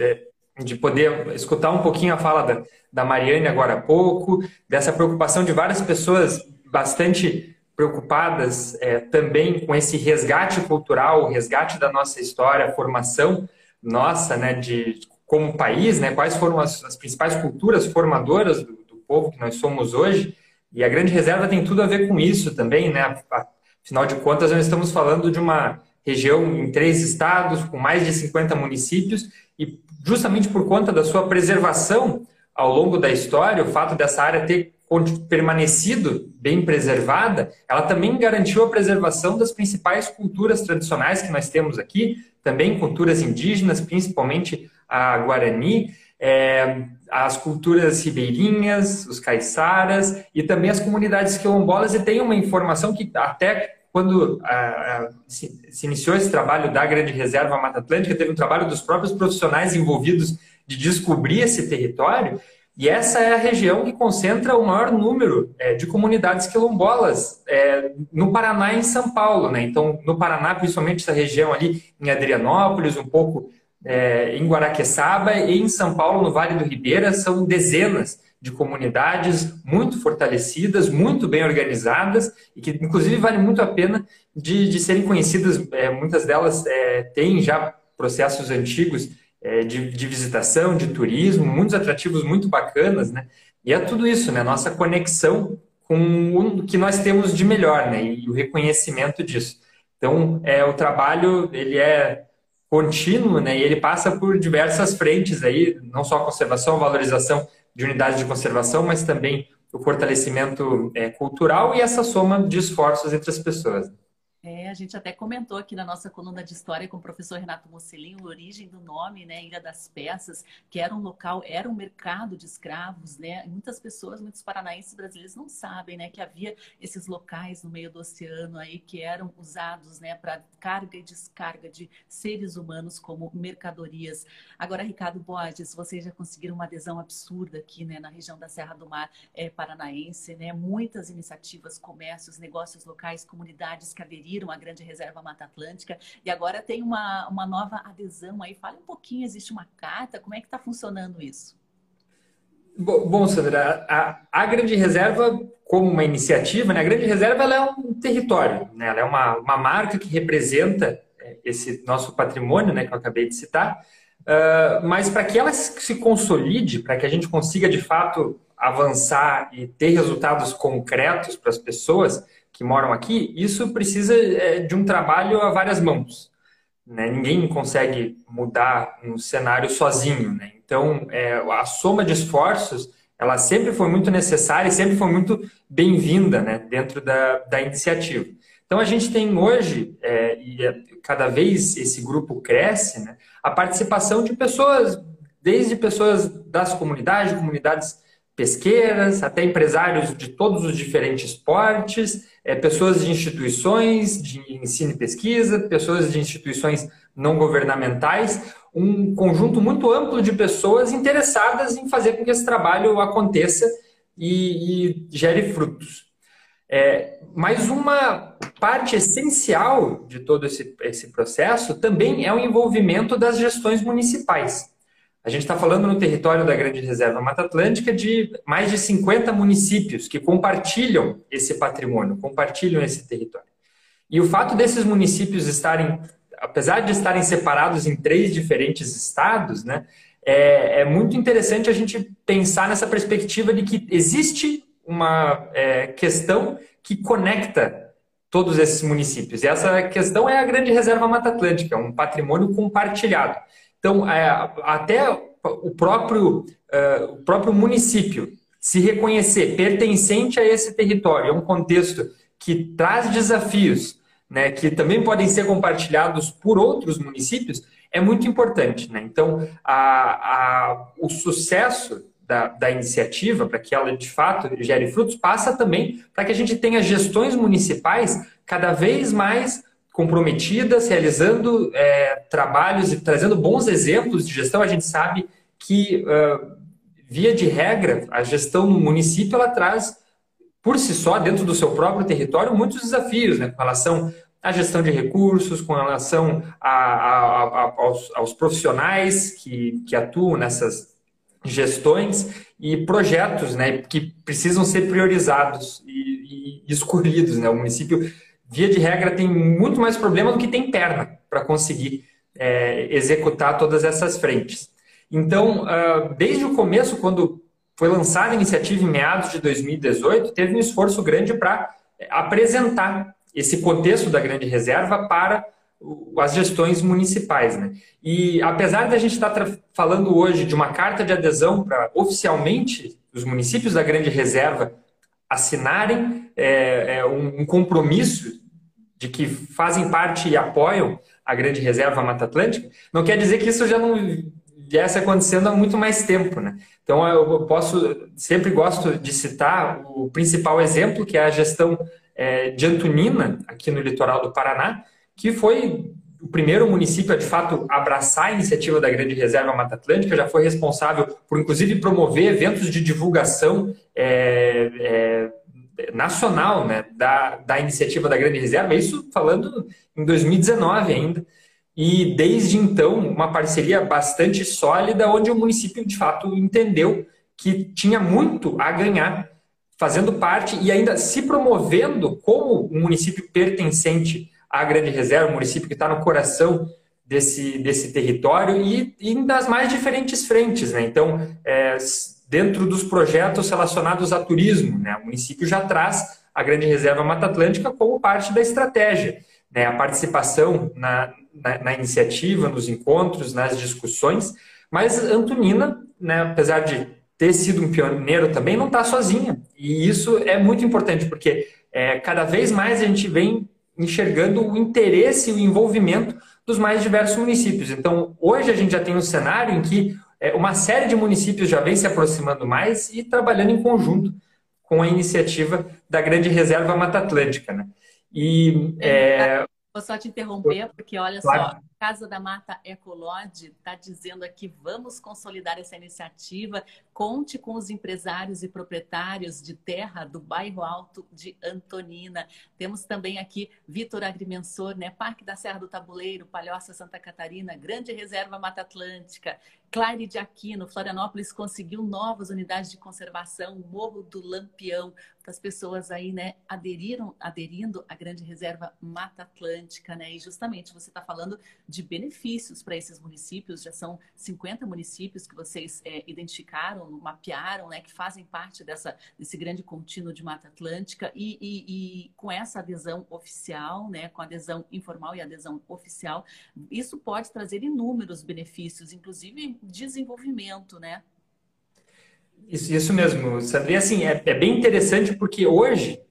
de poder escutar um pouquinho a fala da, da Mariane agora há pouco, dessa preocupação de várias pessoas bastante preocupadas é, também com esse resgate cultural, o resgate da nossa história, a formação nossa, né, de como país, né, quais foram as, as principais culturas formadoras do, do, povo que nós somos hoje. E a Grande Reserva tem tudo a ver com isso também, né, a, Afinal de contas, nós estamos falando de uma região em três estados, com mais de 50 municípios, e justamente por conta da sua preservação ao longo da história, o fato dessa área ter permanecido bem preservada, ela também garantiu a preservação das principais culturas tradicionais que nós temos aqui, também culturas indígenas, principalmente a Guarani, é, as culturas ribeirinhas, os caiçaras e também as comunidades quilombolas. E tem uma informação que até quando se, se, iniciou esse trabalho da Grande Reserva Mata Atlântica, teve um trabalho dos próprios profissionais envolvidos de descobrir esse território. E essa é a região que concentra o maior número é, de comunidades quilombolas é, no Paraná e em São Paulo. Né? Então, no Paraná, principalmente essa região ali em Adrianópolis, um pouco é, em Guaraqueçaba e em São Paulo, no Vale do Ribeira, são dezenas de comunidades muito fortalecidas, muito bem organizadas e que, inclusive, vale muito a pena de, de serem conhecidas. É, muitas delas é, têm já processos antigos é, de, de, visitação, de turismo, muitos atrativos muito bacanas, né? E é tudo isso, né? Nossa conexão com o que nós temos de melhor, né? E o reconhecimento disso. Então, é, o trabalho, ele é contínuo, né? E ele passa por diversas frentes aí, não só a conservação, a valorização de unidades de conservação, mas também o fortalecimento é, cultural e essa soma de esforços entre as pessoas. É, A gente até comentou aqui na nossa coluna de história com o professor Renato Mocelin a origem do nome, né? Ilha das Peças, que era um local, era um mercado de escravos, né? muitas pessoas, muitos paranaenses brasileiros não sabem, né? Que havia esses locais no meio do oceano aí que eram usados, né? Para carga e descarga de seres humanos como mercadorias. Agora, Ricardo Borges, vocês já conseguiram uma adesão absurda aqui, né? Na região da Serra do Mar é, paranaense, né? Muitas iniciativas, comércios, negócios locais, comunidades que aderiram à Grande Reserva Mata Atlântica e agora tem uma, uma nova adesão aí. Fale um pouquinho, existe uma carta, como é que está funcionando isso? Bom, Sandra, a, a, Grande Reserva, como uma iniciativa, né, a Grande Reserva é um território, né, ela é uma, uma marca que representa é, esse nosso patrimônio, né, que eu acabei de citar, uh, mas para que ela se consolide, para que a gente consiga de fato avançar e ter resultados concretos para as pessoas que moram aqui, isso precisa é, de um trabalho a várias mãos. Né? Ninguém consegue mudar um cenário sozinho. Né? Então, é, a soma de esforços, ela sempre foi muito necessária e sempre foi muito bem-vinda né? dentro da, da iniciativa. Então, a gente tem hoje, é, e é, cada vez esse grupo cresce, né? a participação de pessoas, desde pessoas das comunidades, comunidades pesqueiras, até empresários de todos os diferentes portes, é, pessoas de instituições de ensino e pesquisa, pessoas de instituições não governamentais, um conjunto muito amplo de pessoas interessadas em fazer com que esse trabalho aconteça e, e gere frutos. É, mas uma parte essencial de todo esse, esse processo também é o envolvimento das gestões municipais. A gente está falando no território da Grande Reserva Mata Atlântica de mais de 50 municípios que compartilham esse patrimônio, compartilham esse território. E o fato desses municípios estarem, apesar de estarem separados em três diferentes estados, né, é, é muito interessante a gente pensar nessa perspectiva de que existe uma é, questão que conecta todos esses municípios. E essa questão é a Grande Reserva Mata Atlântica, um patrimônio compartilhado. Então, é, até o próprio, é, o próprio município se reconhecer pertencente a esse território, é um contexto que traz desafios, né, que também podem ser compartilhados por outros municípios, é muito importante. Né? Então, a, a, o sucesso da, da iniciativa, para que ela de fato gere frutos, passa também para que a gente tenha gestões municipais cada vez mais comprometidas, realizando é, trabalhos e trazendo bons exemplos de gestão. A gente sabe que, uh, via de regra, a gestão no município ela traz, por si só, dentro do seu próprio território, muitos desafios né, com relação à gestão de recursos, com relação a, a, a, aos, aos, profissionais que, que atuam nessas gestões e projetos né, que precisam ser priorizados e, e escolhidos. Né? O município via de regra, tem muito mais problema do que tem perna para conseguir é, executar todas essas frentes. Então, uh, desde o começo, quando foi lançada a iniciativa em meados de 2018, teve um esforço grande para apresentar esse contexto da grande reserva para as gestões municipais. Né? E apesar da gente estar falando hoje de uma carta de adesão para oficialmente os municípios da grande reserva assinarem é, é um, um compromisso de que fazem parte e apoiam a grande reserva Mata Atlântica, não quer dizer que isso já não viesse acontecendo há muito mais tempo, né? Então eu posso, sempre gosto de citar o principal exemplo, que é a gestão é, de Antonina, aqui no litoral do Paraná, que foi o primeiro município a, de fato, abraçar a iniciativa da Grande Reserva Mata Atlântica, já foi responsável por, inclusive, promover eventos de divulgação é, é, nacional né, da, da iniciativa da Grande Reserva, isso falando em 2019 ainda. E desde então, uma parceria bastante sólida, onde o município de fato entendeu que tinha muito a ganhar fazendo parte e ainda se promovendo como um município pertencente à Grande Reserva, um município que está no coração desse, desse território e, e das mais diferentes frentes. Né? Então, é, dentro dos projetos relacionados a turismo. Né? O município já traz a Grande Reserva Mata Atlântica como parte da estratégia. Né? A participação na, na, na, iniciativa, nos encontros, nas discussões. Mas Antonina, né, apesar de ter sido um pioneiro também, não está sozinha. E isso é muito importante, porque é, cada vez mais a gente vem enxergando o interesse e o envolvimento dos mais diversos municípios. Então, hoje a gente já tem um cenário em que é, uma série de municípios já vem se aproximando mais e trabalhando em conjunto com a iniciativa da Grande Reserva Mata Atlântica. Né? E, é... Vou só te interromper, porque olha claro. só, Casa da Mata Ecolode está dizendo aqui: vamos consolidar essa iniciativa. Conte com os empresários e proprietários de terra do bairro Alto de Antonina. Temos também aqui Vitor Agrimensor, né? Parque da Serra do Tabuleiro, Palhoça Santa Catarina, Grande Reserva Mata Atlântica, Clare de Aquino, Florianópolis conseguiu novas unidades de conservação, Morro do Lampião, as pessoas aí, né, aderiram, aderindo à Grande Reserva Mata Atlântica, né? E justamente você está falando de benefícios para esses municípios. Já são 50 municípios que vocês é, identificaram, mapearam, né, que fazem parte dessa, desse grande contínuo de Mata Atlântica e, e, e com essa adesão oficial, né, com adesão informal e adesão oficial, isso pode trazer inúmeros benefícios, inclusive desenvolvimento, né? Isso, isso mesmo. E assim, é, é bem interessante porque hoje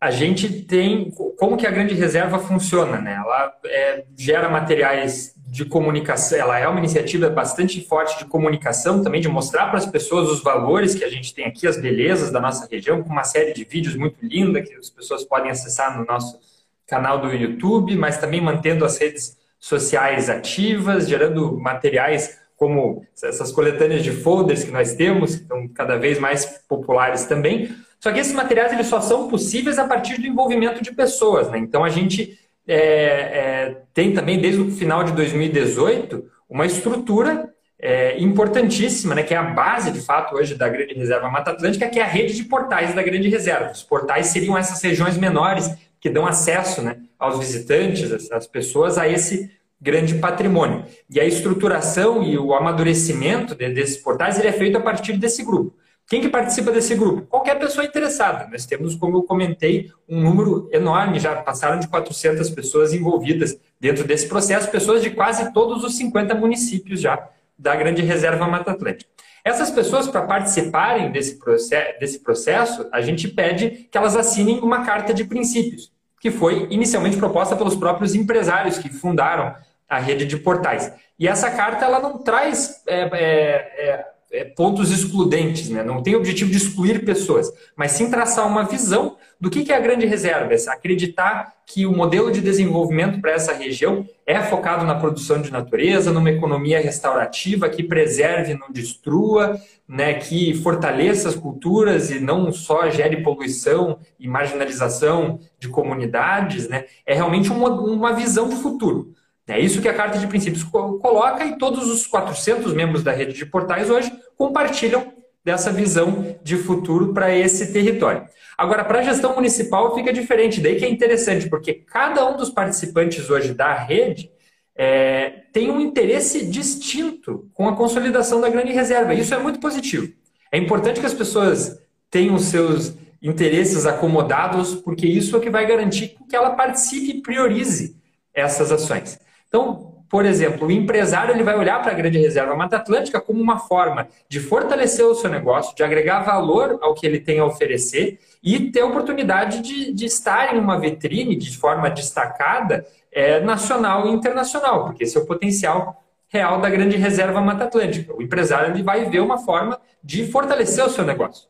a gente tem como que a grande reserva funciona, né? Ela é, gera materiais de comunicação, ela é uma iniciativa bastante forte de comunicação, também de mostrar para as pessoas os valores que a gente tem aqui, as belezas da nossa região, com uma série de vídeos muito linda que as pessoas podem acessar no nosso canal do YouTube, mas também mantendo as redes sociais ativas, gerando materiais como essas coletâneas de folders que nós temos, que estão cada vez mais populares também, só que esses materiais eles só são possíveis a partir do envolvimento de pessoas. Né? Então a gente é, é, tem também, desde o final de 2018, uma estrutura é, importantíssima, né, que é a base, de fato, hoje da Grande Reserva Mata Atlântica, que é a rede de portais da Grande Reserva. Os portais seriam essas regiões menores que dão acesso né, aos visitantes, às pessoas, a esse grande patrimônio. E a estruturação e o amadurecimento desses portais ele é feito a partir desse grupo. Quem que participa desse grupo? Qualquer pessoa interessada. Nós temos, como eu comentei, um número enorme, já passaram de 400 pessoas envolvidas dentro desse processo, pessoas de quase todos os 50 municípios já da Grande Reserva Mata Atlântica. Essas pessoas, para participarem desse processo, desse processo, a gente pede que elas assinem uma carta de princípios, que foi inicialmente proposta pelos próprios empresários que fundaram a rede de portais. E essa carta ela não traz é, é, é, pontos excludentes, né? não tem o objetivo de excluir pessoas, mas sim traçar uma visão do que é a grande reserva, é acreditar que o modelo de desenvolvimento para essa região é focado na produção de natureza, numa economia restaurativa que preserve, não destrua, né, que fortaleça as culturas e não só gere poluição e marginalização de comunidades, né, é realmente uma, uma visão de futuro. É isso que a Carta de Princípios coloca e todos os 400 membros da rede de portais hoje compartilham dessa visão de futuro para esse território. Agora, para a gestão municipal fica diferente, daí que é interessante, porque cada um dos participantes hoje da rede é, tem um interesse distinto com a consolidação da grande reserva. Isso é muito positivo. É importante que as pessoas tenham seus interesses acomodados, porque isso é o que vai garantir que ela participe e priorize essas ações. Então, por exemplo, o empresário ele vai olhar para a grande reserva Mata Atlântica como uma forma de fortalecer o seu negócio, de agregar valor ao que ele tem a oferecer e ter a oportunidade de, de estar em uma vitrine de forma destacada é, nacional e internacional, porque esse é o potencial real da grande reserva Mata Atlântica. O empresário ele vai ver uma forma de fortalecer o seu negócio.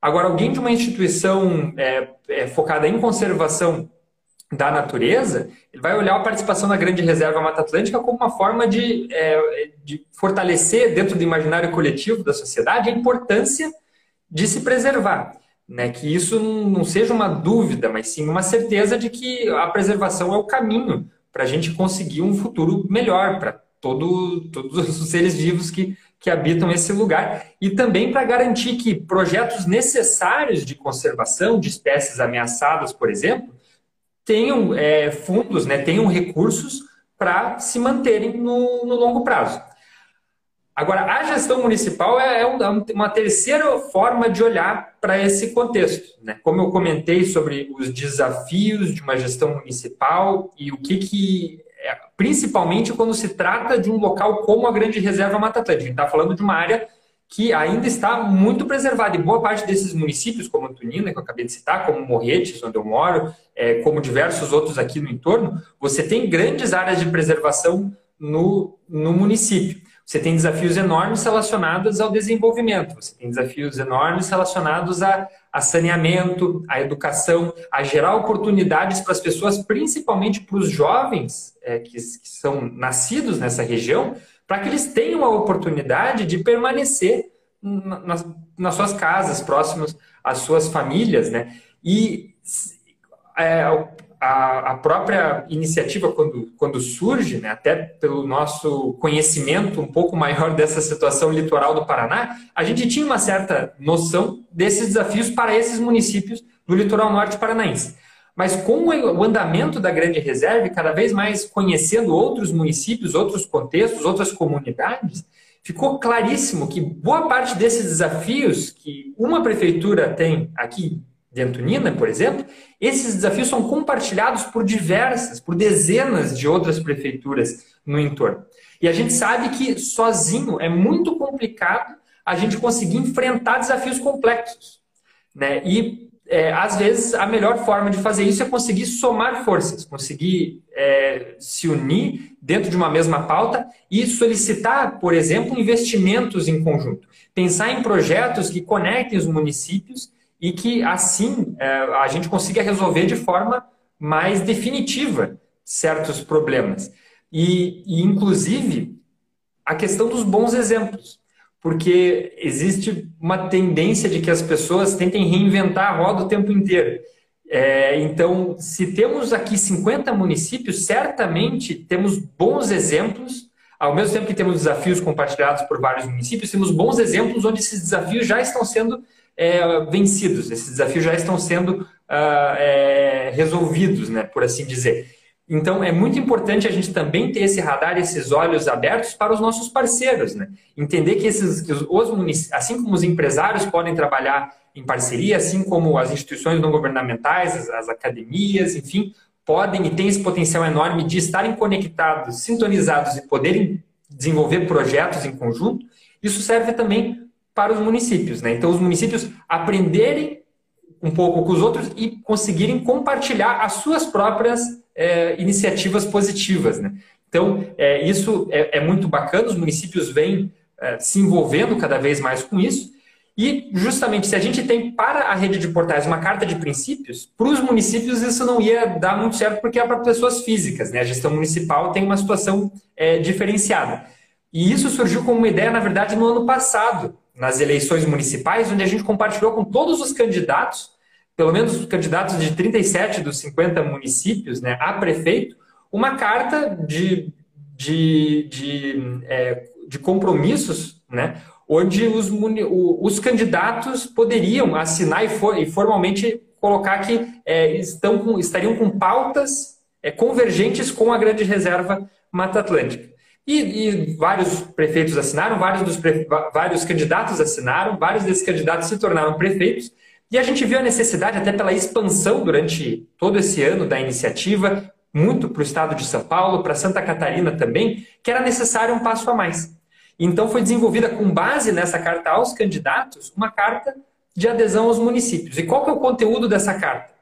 Agora, alguém de uma instituição é, é, focada em conservação da natureza, ele vai olhar a participação na Grande Reserva Mata Atlântica como uma forma de, é, de fortalecer dentro do imaginário coletivo da sociedade a importância de se preservar. Né? Que isso não seja uma dúvida, mas sim uma certeza de que a preservação é o caminho para a gente conseguir um futuro melhor para todo, todos os seres vivos que, que habitam esse lugar e também para garantir que projetos necessários de conservação de espécies ameaçadas, por exemplo, tenham é, fundos, né, tenham recursos para se manterem no, no, longo prazo. Agora, a gestão municipal é, é, é uma terceira forma de olhar para esse contexto. Né? Como eu comentei sobre os desafios de uma gestão municipal e o que, que é, principalmente quando se trata de um local como a Grande Reserva Mata Atlântica. A gente está falando de uma área que ainda está muito preservada. E boa parte desses municípios, como Antonina, que eu acabei de citar, como Morretes, onde eu moro, é, como diversos outros aqui no entorno, você tem grandes áreas de preservação no, no município. Você tem desafios enormes relacionados ao desenvolvimento, você tem desafios enormes relacionados a, a saneamento, a educação, a gerar oportunidades para as pessoas, principalmente para os jovens é, que, que são nascidos nessa região, para que eles tenham a oportunidade de permanecer nas, nas suas casas, próximos às suas famílias, né? E é, a, a, própria iniciativa, quando, quando surge, né, até pelo nosso conhecimento um pouco maior dessa situação litoral do Paraná, a gente tinha uma certa noção desses desafios para esses municípios do litoral norte paranaense. Mas com o andamento da grande reserva, cada vez mais conhecendo outros municípios, outros contextos, outras comunidades, ficou claríssimo que boa parte desses desafios que uma prefeitura tem aqui de Antonina, por exemplo, esses desafios são compartilhados por diversas, por dezenas de outras prefeituras no entorno. E a gente sabe que sozinho é muito complicado a gente conseguir enfrentar desafios complexos. Né? E, é, às vezes, a melhor forma de fazer isso é conseguir somar forças, conseguir é, se unir dentro de uma mesma pauta e solicitar, por exemplo, investimentos em conjunto. Pensar em projetos que conectem os municípios e que assim é, a gente consiga resolver de forma mais definitiva certos problemas. E, e, inclusive, a questão dos bons exemplos, porque existe uma tendência de que as pessoas tentem reinventar a roda o tempo inteiro. É, então, se temos aqui 50 municípios, certamente temos bons exemplos, ao mesmo tempo que temos desafios compartilhados por vários municípios, temos bons exemplos onde esses desafios já estão sendo é, vencidos, esses desafios já estão sendo uh, é, resolvidos, né, por assim dizer. Então, é muito importante a gente também ter esse radar, esses olhos abertos para os nossos parceiros, né? Entender que esses, que os, assim como os empresários podem trabalhar em parceria, assim como as instituições não governamentais, as, as academias, enfim, podem e têm esse potencial enorme de estarem conectados, sintonizados e poderem desenvolver projetos em conjunto. Isso serve também para os municípios. Né? Então, os municípios aprenderem um pouco com os outros e conseguirem compartilhar as suas próprias é, iniciativas positivas. Né? Então, é, isso é, é, muito bacana, os municípios vêm é, se envolvendo cada vez mais com isso. E, justamente, se a gente tem para a rede de portais uma carta de princípios, para os municípios isso não ia dar muito certo, porque é para pessoas físicas. Né? A gestão municipal tem uma situação é, diferenciada. E isso surgiu como uma ideia, na verdade, no ano passado, nas eleições municipais, onde a gente compartilhou com todos os candidatos, pelo menos os candidatos de 37 dos 50 municípios, né, a prefeito, uma carta de, de, de, é, de compromissos, né, onde os, os candidatos poderiam assinar e, for, e formalmente colocar que é, estão com, estariam com pautas é, convergentes com a grande reserva Mata Atlântica. E, e, vários prefeitos assinaram, vários, dos vários candidatos assinaram, vários desses candidatos se tornaram prefeitos. E a gente viu a necessidade, até pela expansão durante todo esse ano da iniciativa, muito para o estado de São Paulo, para Santa Catarina também, que era necessário um passo a mais. Então foi desenvolvida com base nessa carta aos candidatos, uma carta de adesão aos municípios. E qual que é o conteúdo dessa carta?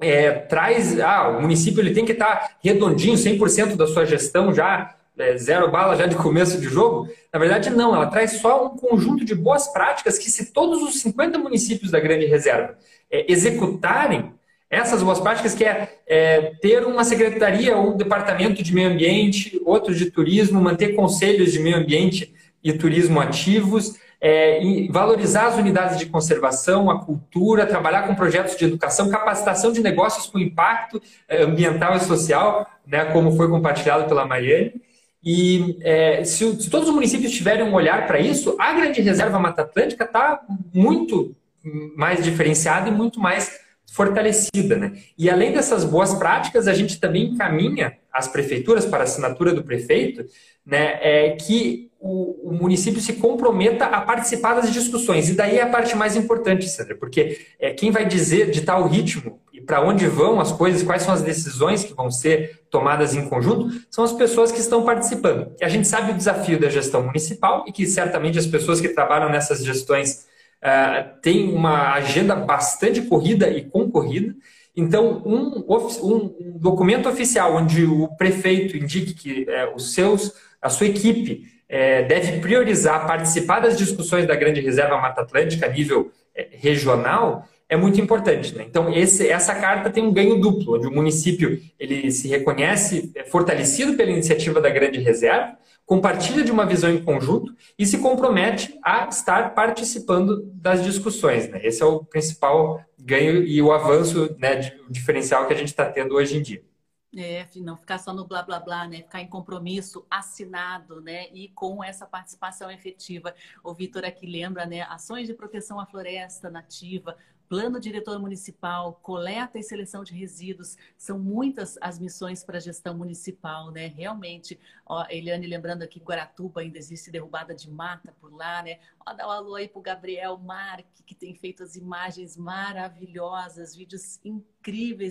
É, traz, ah, o município ele tem que estar redondinho, 100% da sua gestão já é, zero bala já de começo de jogo? Na verdade, não. Ela traz só um conjunto de boas práticas que, se todos os 50 municípios da Grande Reserva é, executarem essas boas práticas, que é, é, ter uma secretaria ou um departamento de meio ambiente, outro de turismo, manter conselhos de meio ambiente e turismo ativos, é, valorizar as unidades de conservação, a cultura, trabalhar com projetos de educação, capacitação de negócios com impacto é, ambiental e social, né, como foi compartilhado pela Mariane. E é, se, se, todos os municípios tiverem um olhar para isso, a grande reserva Mata Atlântica está muito mais diferenciada e muito mais fortalecida. Né? E além dessas boas práticas, a gente também encaminha as prefeituras para assinatura do prefeito né, é, que o, o, município se comprometa a participar das discussões. E daí é a parte mais importante, Sandra, porque é, quem vai dizer, ditar o ritmo e para onde vão as coisas, quais são as decisões que vão ser tomadas em conjunto, são as pessoas que estão participando. E a gente sabe o desafio da gestão municipal e que certamente as pessoas que trabalham nessas gestões uh, têm uma agenda bastante corrida e concorrida. Então, um, um, documento oficial onde o prefeito indique que é, os seus, a sua equipe é, deve priorizar participar das discussões da Grande Reserva Mata Atlântica a nível é, regional, é muito importante. Né? Então, esse, essa carta tem um ganho duplo, onde o município ele se reconhece é, fortalecido pela iniciativa da Grande Reserva, compartilha de uma visão em conjunto e se compromete a estar participando das discussões. Né? Esse é o principal ganho e o avanço, né, de, o diferencial que a gente está tendo hoje em dia. É, não ficar só no blá blá blá, né? Ficar em compromisso assinado, né? E com essa participação efetiva. O Vitor aqui lembra, né? Ações de proteção à floresta nativa, plano diretor municipal, coleta e seleção de resíduos, são muitas as missões para a gestão municipal, né? Realmente, ó, Eliane lembrando aqui, Guaratuba ainda existe derrubada de mata por lá, né? Ó, dá um alô aí para o Gabriel Marque, que tem feito as imagens maravilhosas, vídeos incríveis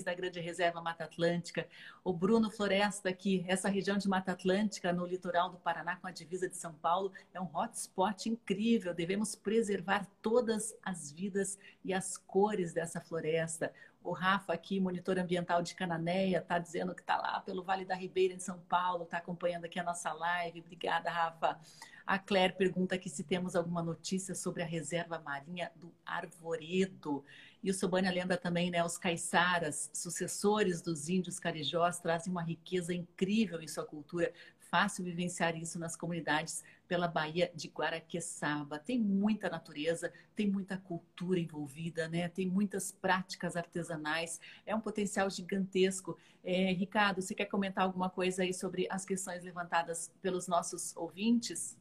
da Grande Reserva Mata Atlântica. O Bruno Floresta aqui, essa região de Mata Atlântica, no litoral do Paraná, com a divisa de São Paulo, é um hotspot incrível. Devemos preservar todas as vidas e as cores dessa floresta. O Rafa aqui, monitor ambiental de Cananéia, está dizendo que está lá pelo Vale da Ribeira, em São Paulo, está acompanhando aqui a nossa live. Obrigada, Rafa. A Claire pergunta aqui se temos alguma notícia sobre a reserva marinha do Arvoredo. E o Sobania lembra também, né, os caiçaras, sucessores dos índios carijós, trazem uma riqueza incrível em sua cultura. Fácil vivenciar isso nas comunidades pela Baía de Guaraqueçaba. Tem muita natureza, tem muita cultura envolvida, né? Tem muitas práticas artesanais. É um potencial gigantesco. É, Ricardo, você quer comentar alguma coisa aí sobre as questões levantadas pelos nossos ouvintes?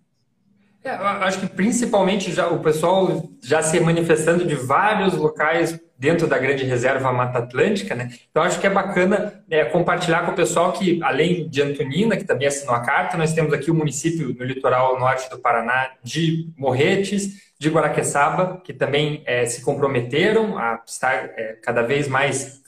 É, acho que principalmente já o pessoal já se manifestando de vários locais dentro da grande reserva Mata Atlântica, né? Então acho que é bacana é, compartilhar com o pessoal que, além de Antonina, que também assinou a carta, nós temos aqui o município no litoral norte do Paraná de Morretes, de Guaraqueçaba, que também é, se comprometeram a estar é, cada vez mais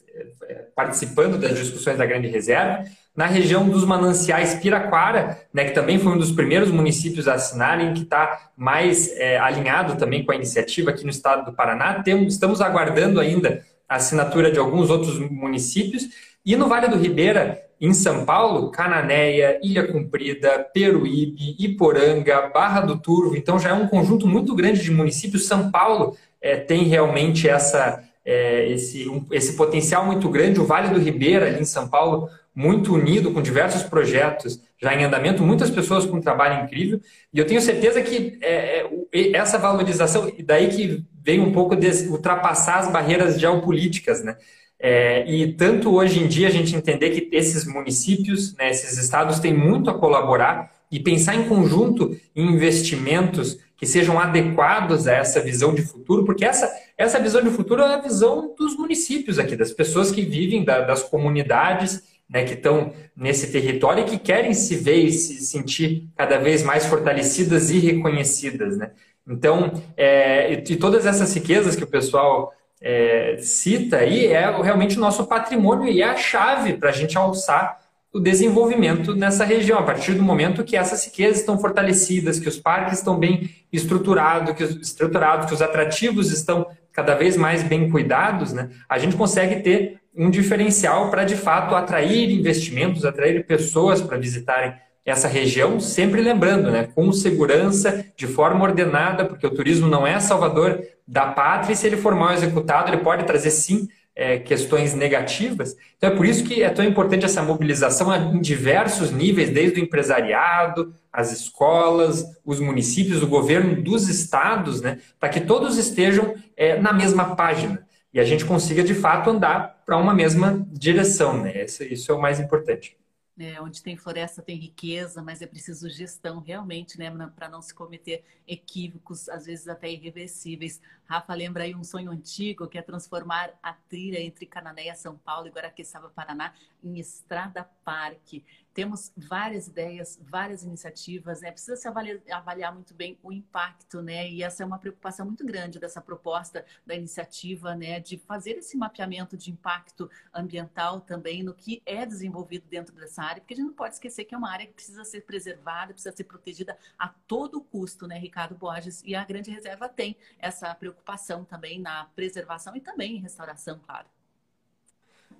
é, participando das discussões da grande reserva na região dos mananciais Piraquara, né, que também foi um dos primeiros municípios a assinarem, que está mais é, alinhado também com a iniciativa aqui no estado do Paraná. Temos, estamos aguardando ainda a assinatura de alguns outros municípios. E no Vale do Ribeira, em São Paulo, Cananéia, Ilha Cumprida, Peruíbe, Iporanga, Barra do Turvo. Então já é um conjunto muito grande de municípios. São Paulo é, tem realmente essa, é, esse, um, esse potencial muito grande. O Vale do Ribeira, ali em São Paulo, muito unido, com diversos projetos já em andamento, muitas pessoas com um trabalho incrível. E eu tenho certeza que é, é, essa valorização, e daí que vem um pouco de ultrapassar as barreiras geopolíticas, né? É, e tanto hoje em dia a gente entender que esses municípios, né, esses estados têm muito a colaborar e pensar em conjunto em investimentos que sejam adequados a essa visão de futuro, porque essa, essa visão de futuro é a visão dos municípios aqui, das pessoas que vivem, da, das comunidades né, que estão nesse território e que querem se ver e se sentir cada vez mais fortalecidas e reconhecidas. Né? Então, é, e, todas essas riquezas que o pessoal é, cita aí é realmente o nosso patrimônio e é a chave para a gente alçar o desenvolvimento nessa região, a partir do momento que essas riquezas estão fortalecidas, que os parques estão bem estruturados, que, estruturados, que os atrativos estão cada vez mais bem cuidados, né, a gente consegue ter um diferencial para, de fato, atrair investimentos, atrair pessoas para visitarem essa região, sempre lembrando, né, com segurança, de forma ordenada, porque o turismo não é salvador da pátria e se ele for mal executado, ele pode trazer sim é, questões negativas. Então é por isso que é tão importante essa mobilização em diversos níveis, desde o empresariado, as escolas, os municípios, o governo dos estados, né, para que todos estejam é, na mesma página e a gente consiga de fato andar para uma mesma direção, né? Isso, isso é o mais importante. É, onde tem floresta tem riqueza, mas é preciso gestão realmente, né, para não se cometer equívocos, às vezes até irreversíveis. Rafa lembra aí um sonho antigo que é transformar a trilha entre Cananéia, São Paulo e Guaraqueçaba, Paraná em Estrada Parque. Temos várias ideias, várias iniciativas, né? Precisa se avaliar, avaliar, muito bem o impacto, né? E essa é uma preocupação muito grande dessa proposta da iniciativa, né? De fazer esse mapeamento de impacto ambiental também no que é desenvolvido dentro dessa área, porque a gente não pode esquecer que é uma área que precisa ser preservada, precisa ser protegida a todo custo, né, Ricardo Borges? E a Grande Reserva tem essa preocupação também na preservação e também em restauração, claro.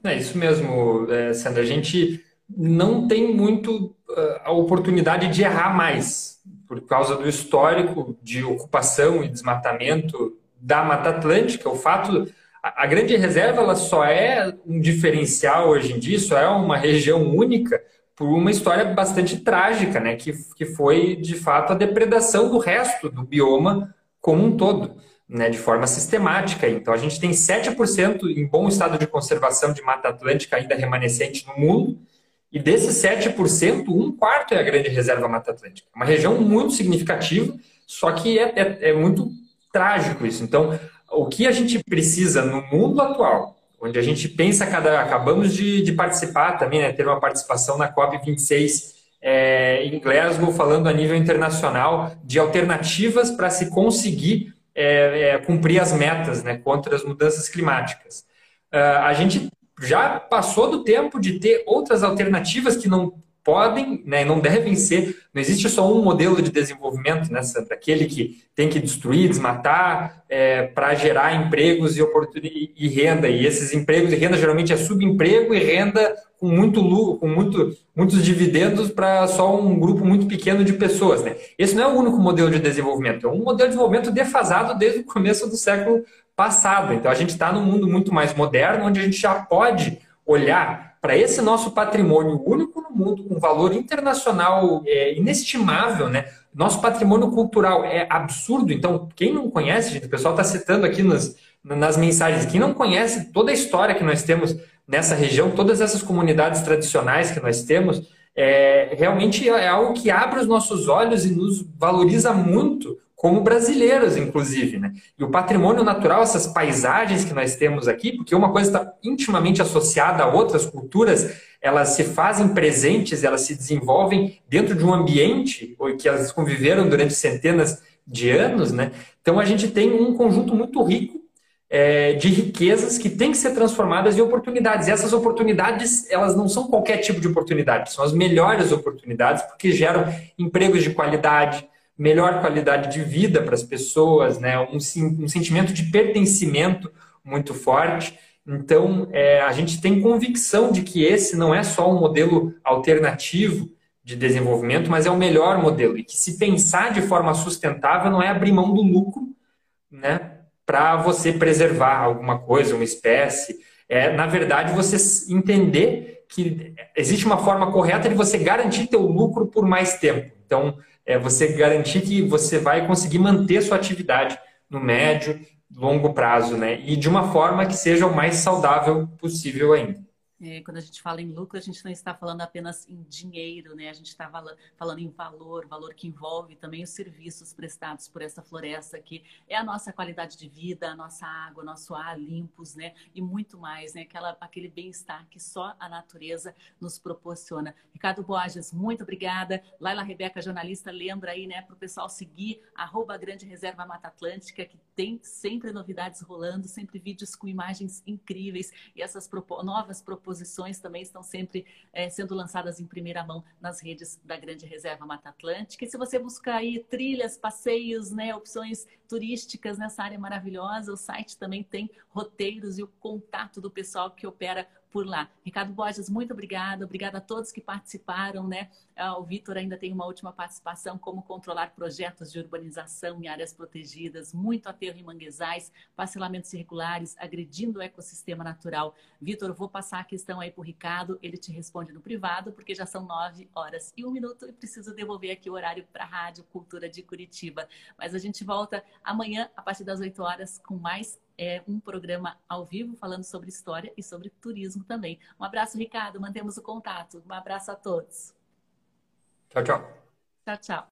É isso mesmo, é, Sandra. A gente não tem muito a oportunidade de errar mais, por causa do histórico de ocupação e desmatamento da Mata Atlântica. O fato, a grande reserva, ela só é um diferencial hoje em dia, só é uma região única por uma história bastante trágica, né? Que, que foi, de fato, a depredação do resto do bioma como um todo, né? De forma sistemática. Então, a gente tem 7% em bom estado de conservação de Mata Atlântica ainda remanescente no mundo, e desses 7%, um quarto é a grande reserva Mata Atlântica. Uma região muito significativa, só que é, é, é muito trágico isso. Então, o que a gente precisa no mundo atual, onde a gente pensa cada. Acabamos de, de participar também, né, ter uma participação na COP26 é, em Glasgow, falando a nível internacional de alternativas para se conseguir é, é, cumprir as metas né, contra as mudanças climáticas. Uh, a gente já passou do tempo de ter outras alternativas que não podem, né, não devem ser. Não existe só um modelo de desenvolvimento, né, Sandra? Aquele que tem que destruir, desmatar, é, para gerar empregos e, e renda. E esses empregos e renda geralmente é subemprego e renda com muito lucro, com muito, muitos dividendos para só um grupo muito pequeno de pessoas. Né? Esse não é o único modelo de desenvolvimento, é um modelo de desenvolvimento defasado desde o começo do século passado. Então a gente está num mundo muito mais moderno, onde a gente já pode olhar para esse nosso patrimônio único no mundo, com valor internacional é, inestimável, né? Nosso patrimônio cultural é absurdo. Então, quem não conhece, gente, o pessoal está citando aqui nas, nas mensagens, quem não conhece toda a história que nós temos nessa região, todas essas comunidades tradicionais que nós temos, é, realmente é algo que abre os nossos olhos e nos valoriza muito como brasileiros, inclusive. Né? E o patrimônio natural, essas paisagens que nós temos aqui, porque uma coisa está intimamente associada a outras culturas, elas se fazem presentes, elas se desenvolvem dentro de um ambiente que elas conviveram durante centenas de anos. Né? Então a gente tem um conjunto muito rico é, de riquezas que têm que ser transformadas em oportunidades. E essas oportunidades, elas não são qualquer tipo de oportunidade, são as melhores oportunidades, porque geram empregos de qualidade, melhor qualidade de vida para as pessoas, né? um, um sentimento de pertencimento muito forte. Então, é, a gente tem convicção de que esse não é só um modelo alternativo de desenvolvimento, mas é o melhor modelo. E que se pensar de forma sustentável não é abrir mão do lucro né, para você preservar alguma coisa, uma espécie. É, na verdade, você entender que existe uma forma correta de você garantir teu lucro por mais tempo. Então, é você garantir que você vai conseguir manter sua atividade no médio, longo prazo, né? E de uma forma que seja o mais saudável possível ainda. Quando a gente fala em lucro, a gente não está falando apenas em dinheiro, né? A gente está falando em valor, valor que envolve também os serviços prestados por essa floresta que é a nossa qualidade de vida, a nossa água, nosso ar limpos, né? E muito mais, né? Aquela, aquele bem-estar que só a natureza nos proporciona. Ricardo Borges, muito obrigada. Laila Rebeca, jornalista, lembra aí, né, para o pessoal seguir arroba Grande Reserva Mata Atlântica, que tem sempre novidades rolando, sempre vídeos com imagens incríveis e essas novas propostas também estão sempre é, sendo lançadas em primeira mão nas redes da Grande Reserva Mata Atlântica. E se você buscar aí trilhas, passeios, né, opções turísticas nessa área maravilhosa, o site também tem roteiros e o contato do pessoal que opera por lá. Ricardo Borges, muito obrigada. Obrigada a todos que participaram, né? Ah, o Vitor ainda tem uma última participação, como controlar projetos de urbanização em áreas protegidas, muito aterro em manguezais, parcelamentos irregulares, agredindo o ecossistema natural. Vitor, vou passar a questão aí para o Ricardo, ele te responde no privado, porque já são nove horas e um minuto e preciso devolver aqui o horário para a Rádio Cultura de Curitiba. Mas a gente volta amanhã, a partir das oito horas, com mais é, um programa ao vivo falando sobre história e sobre turismo também. Um abraço, Ricardo. Mantemos o contato. Um abraço a todos. Tchau, tchau. Tchau, tchau.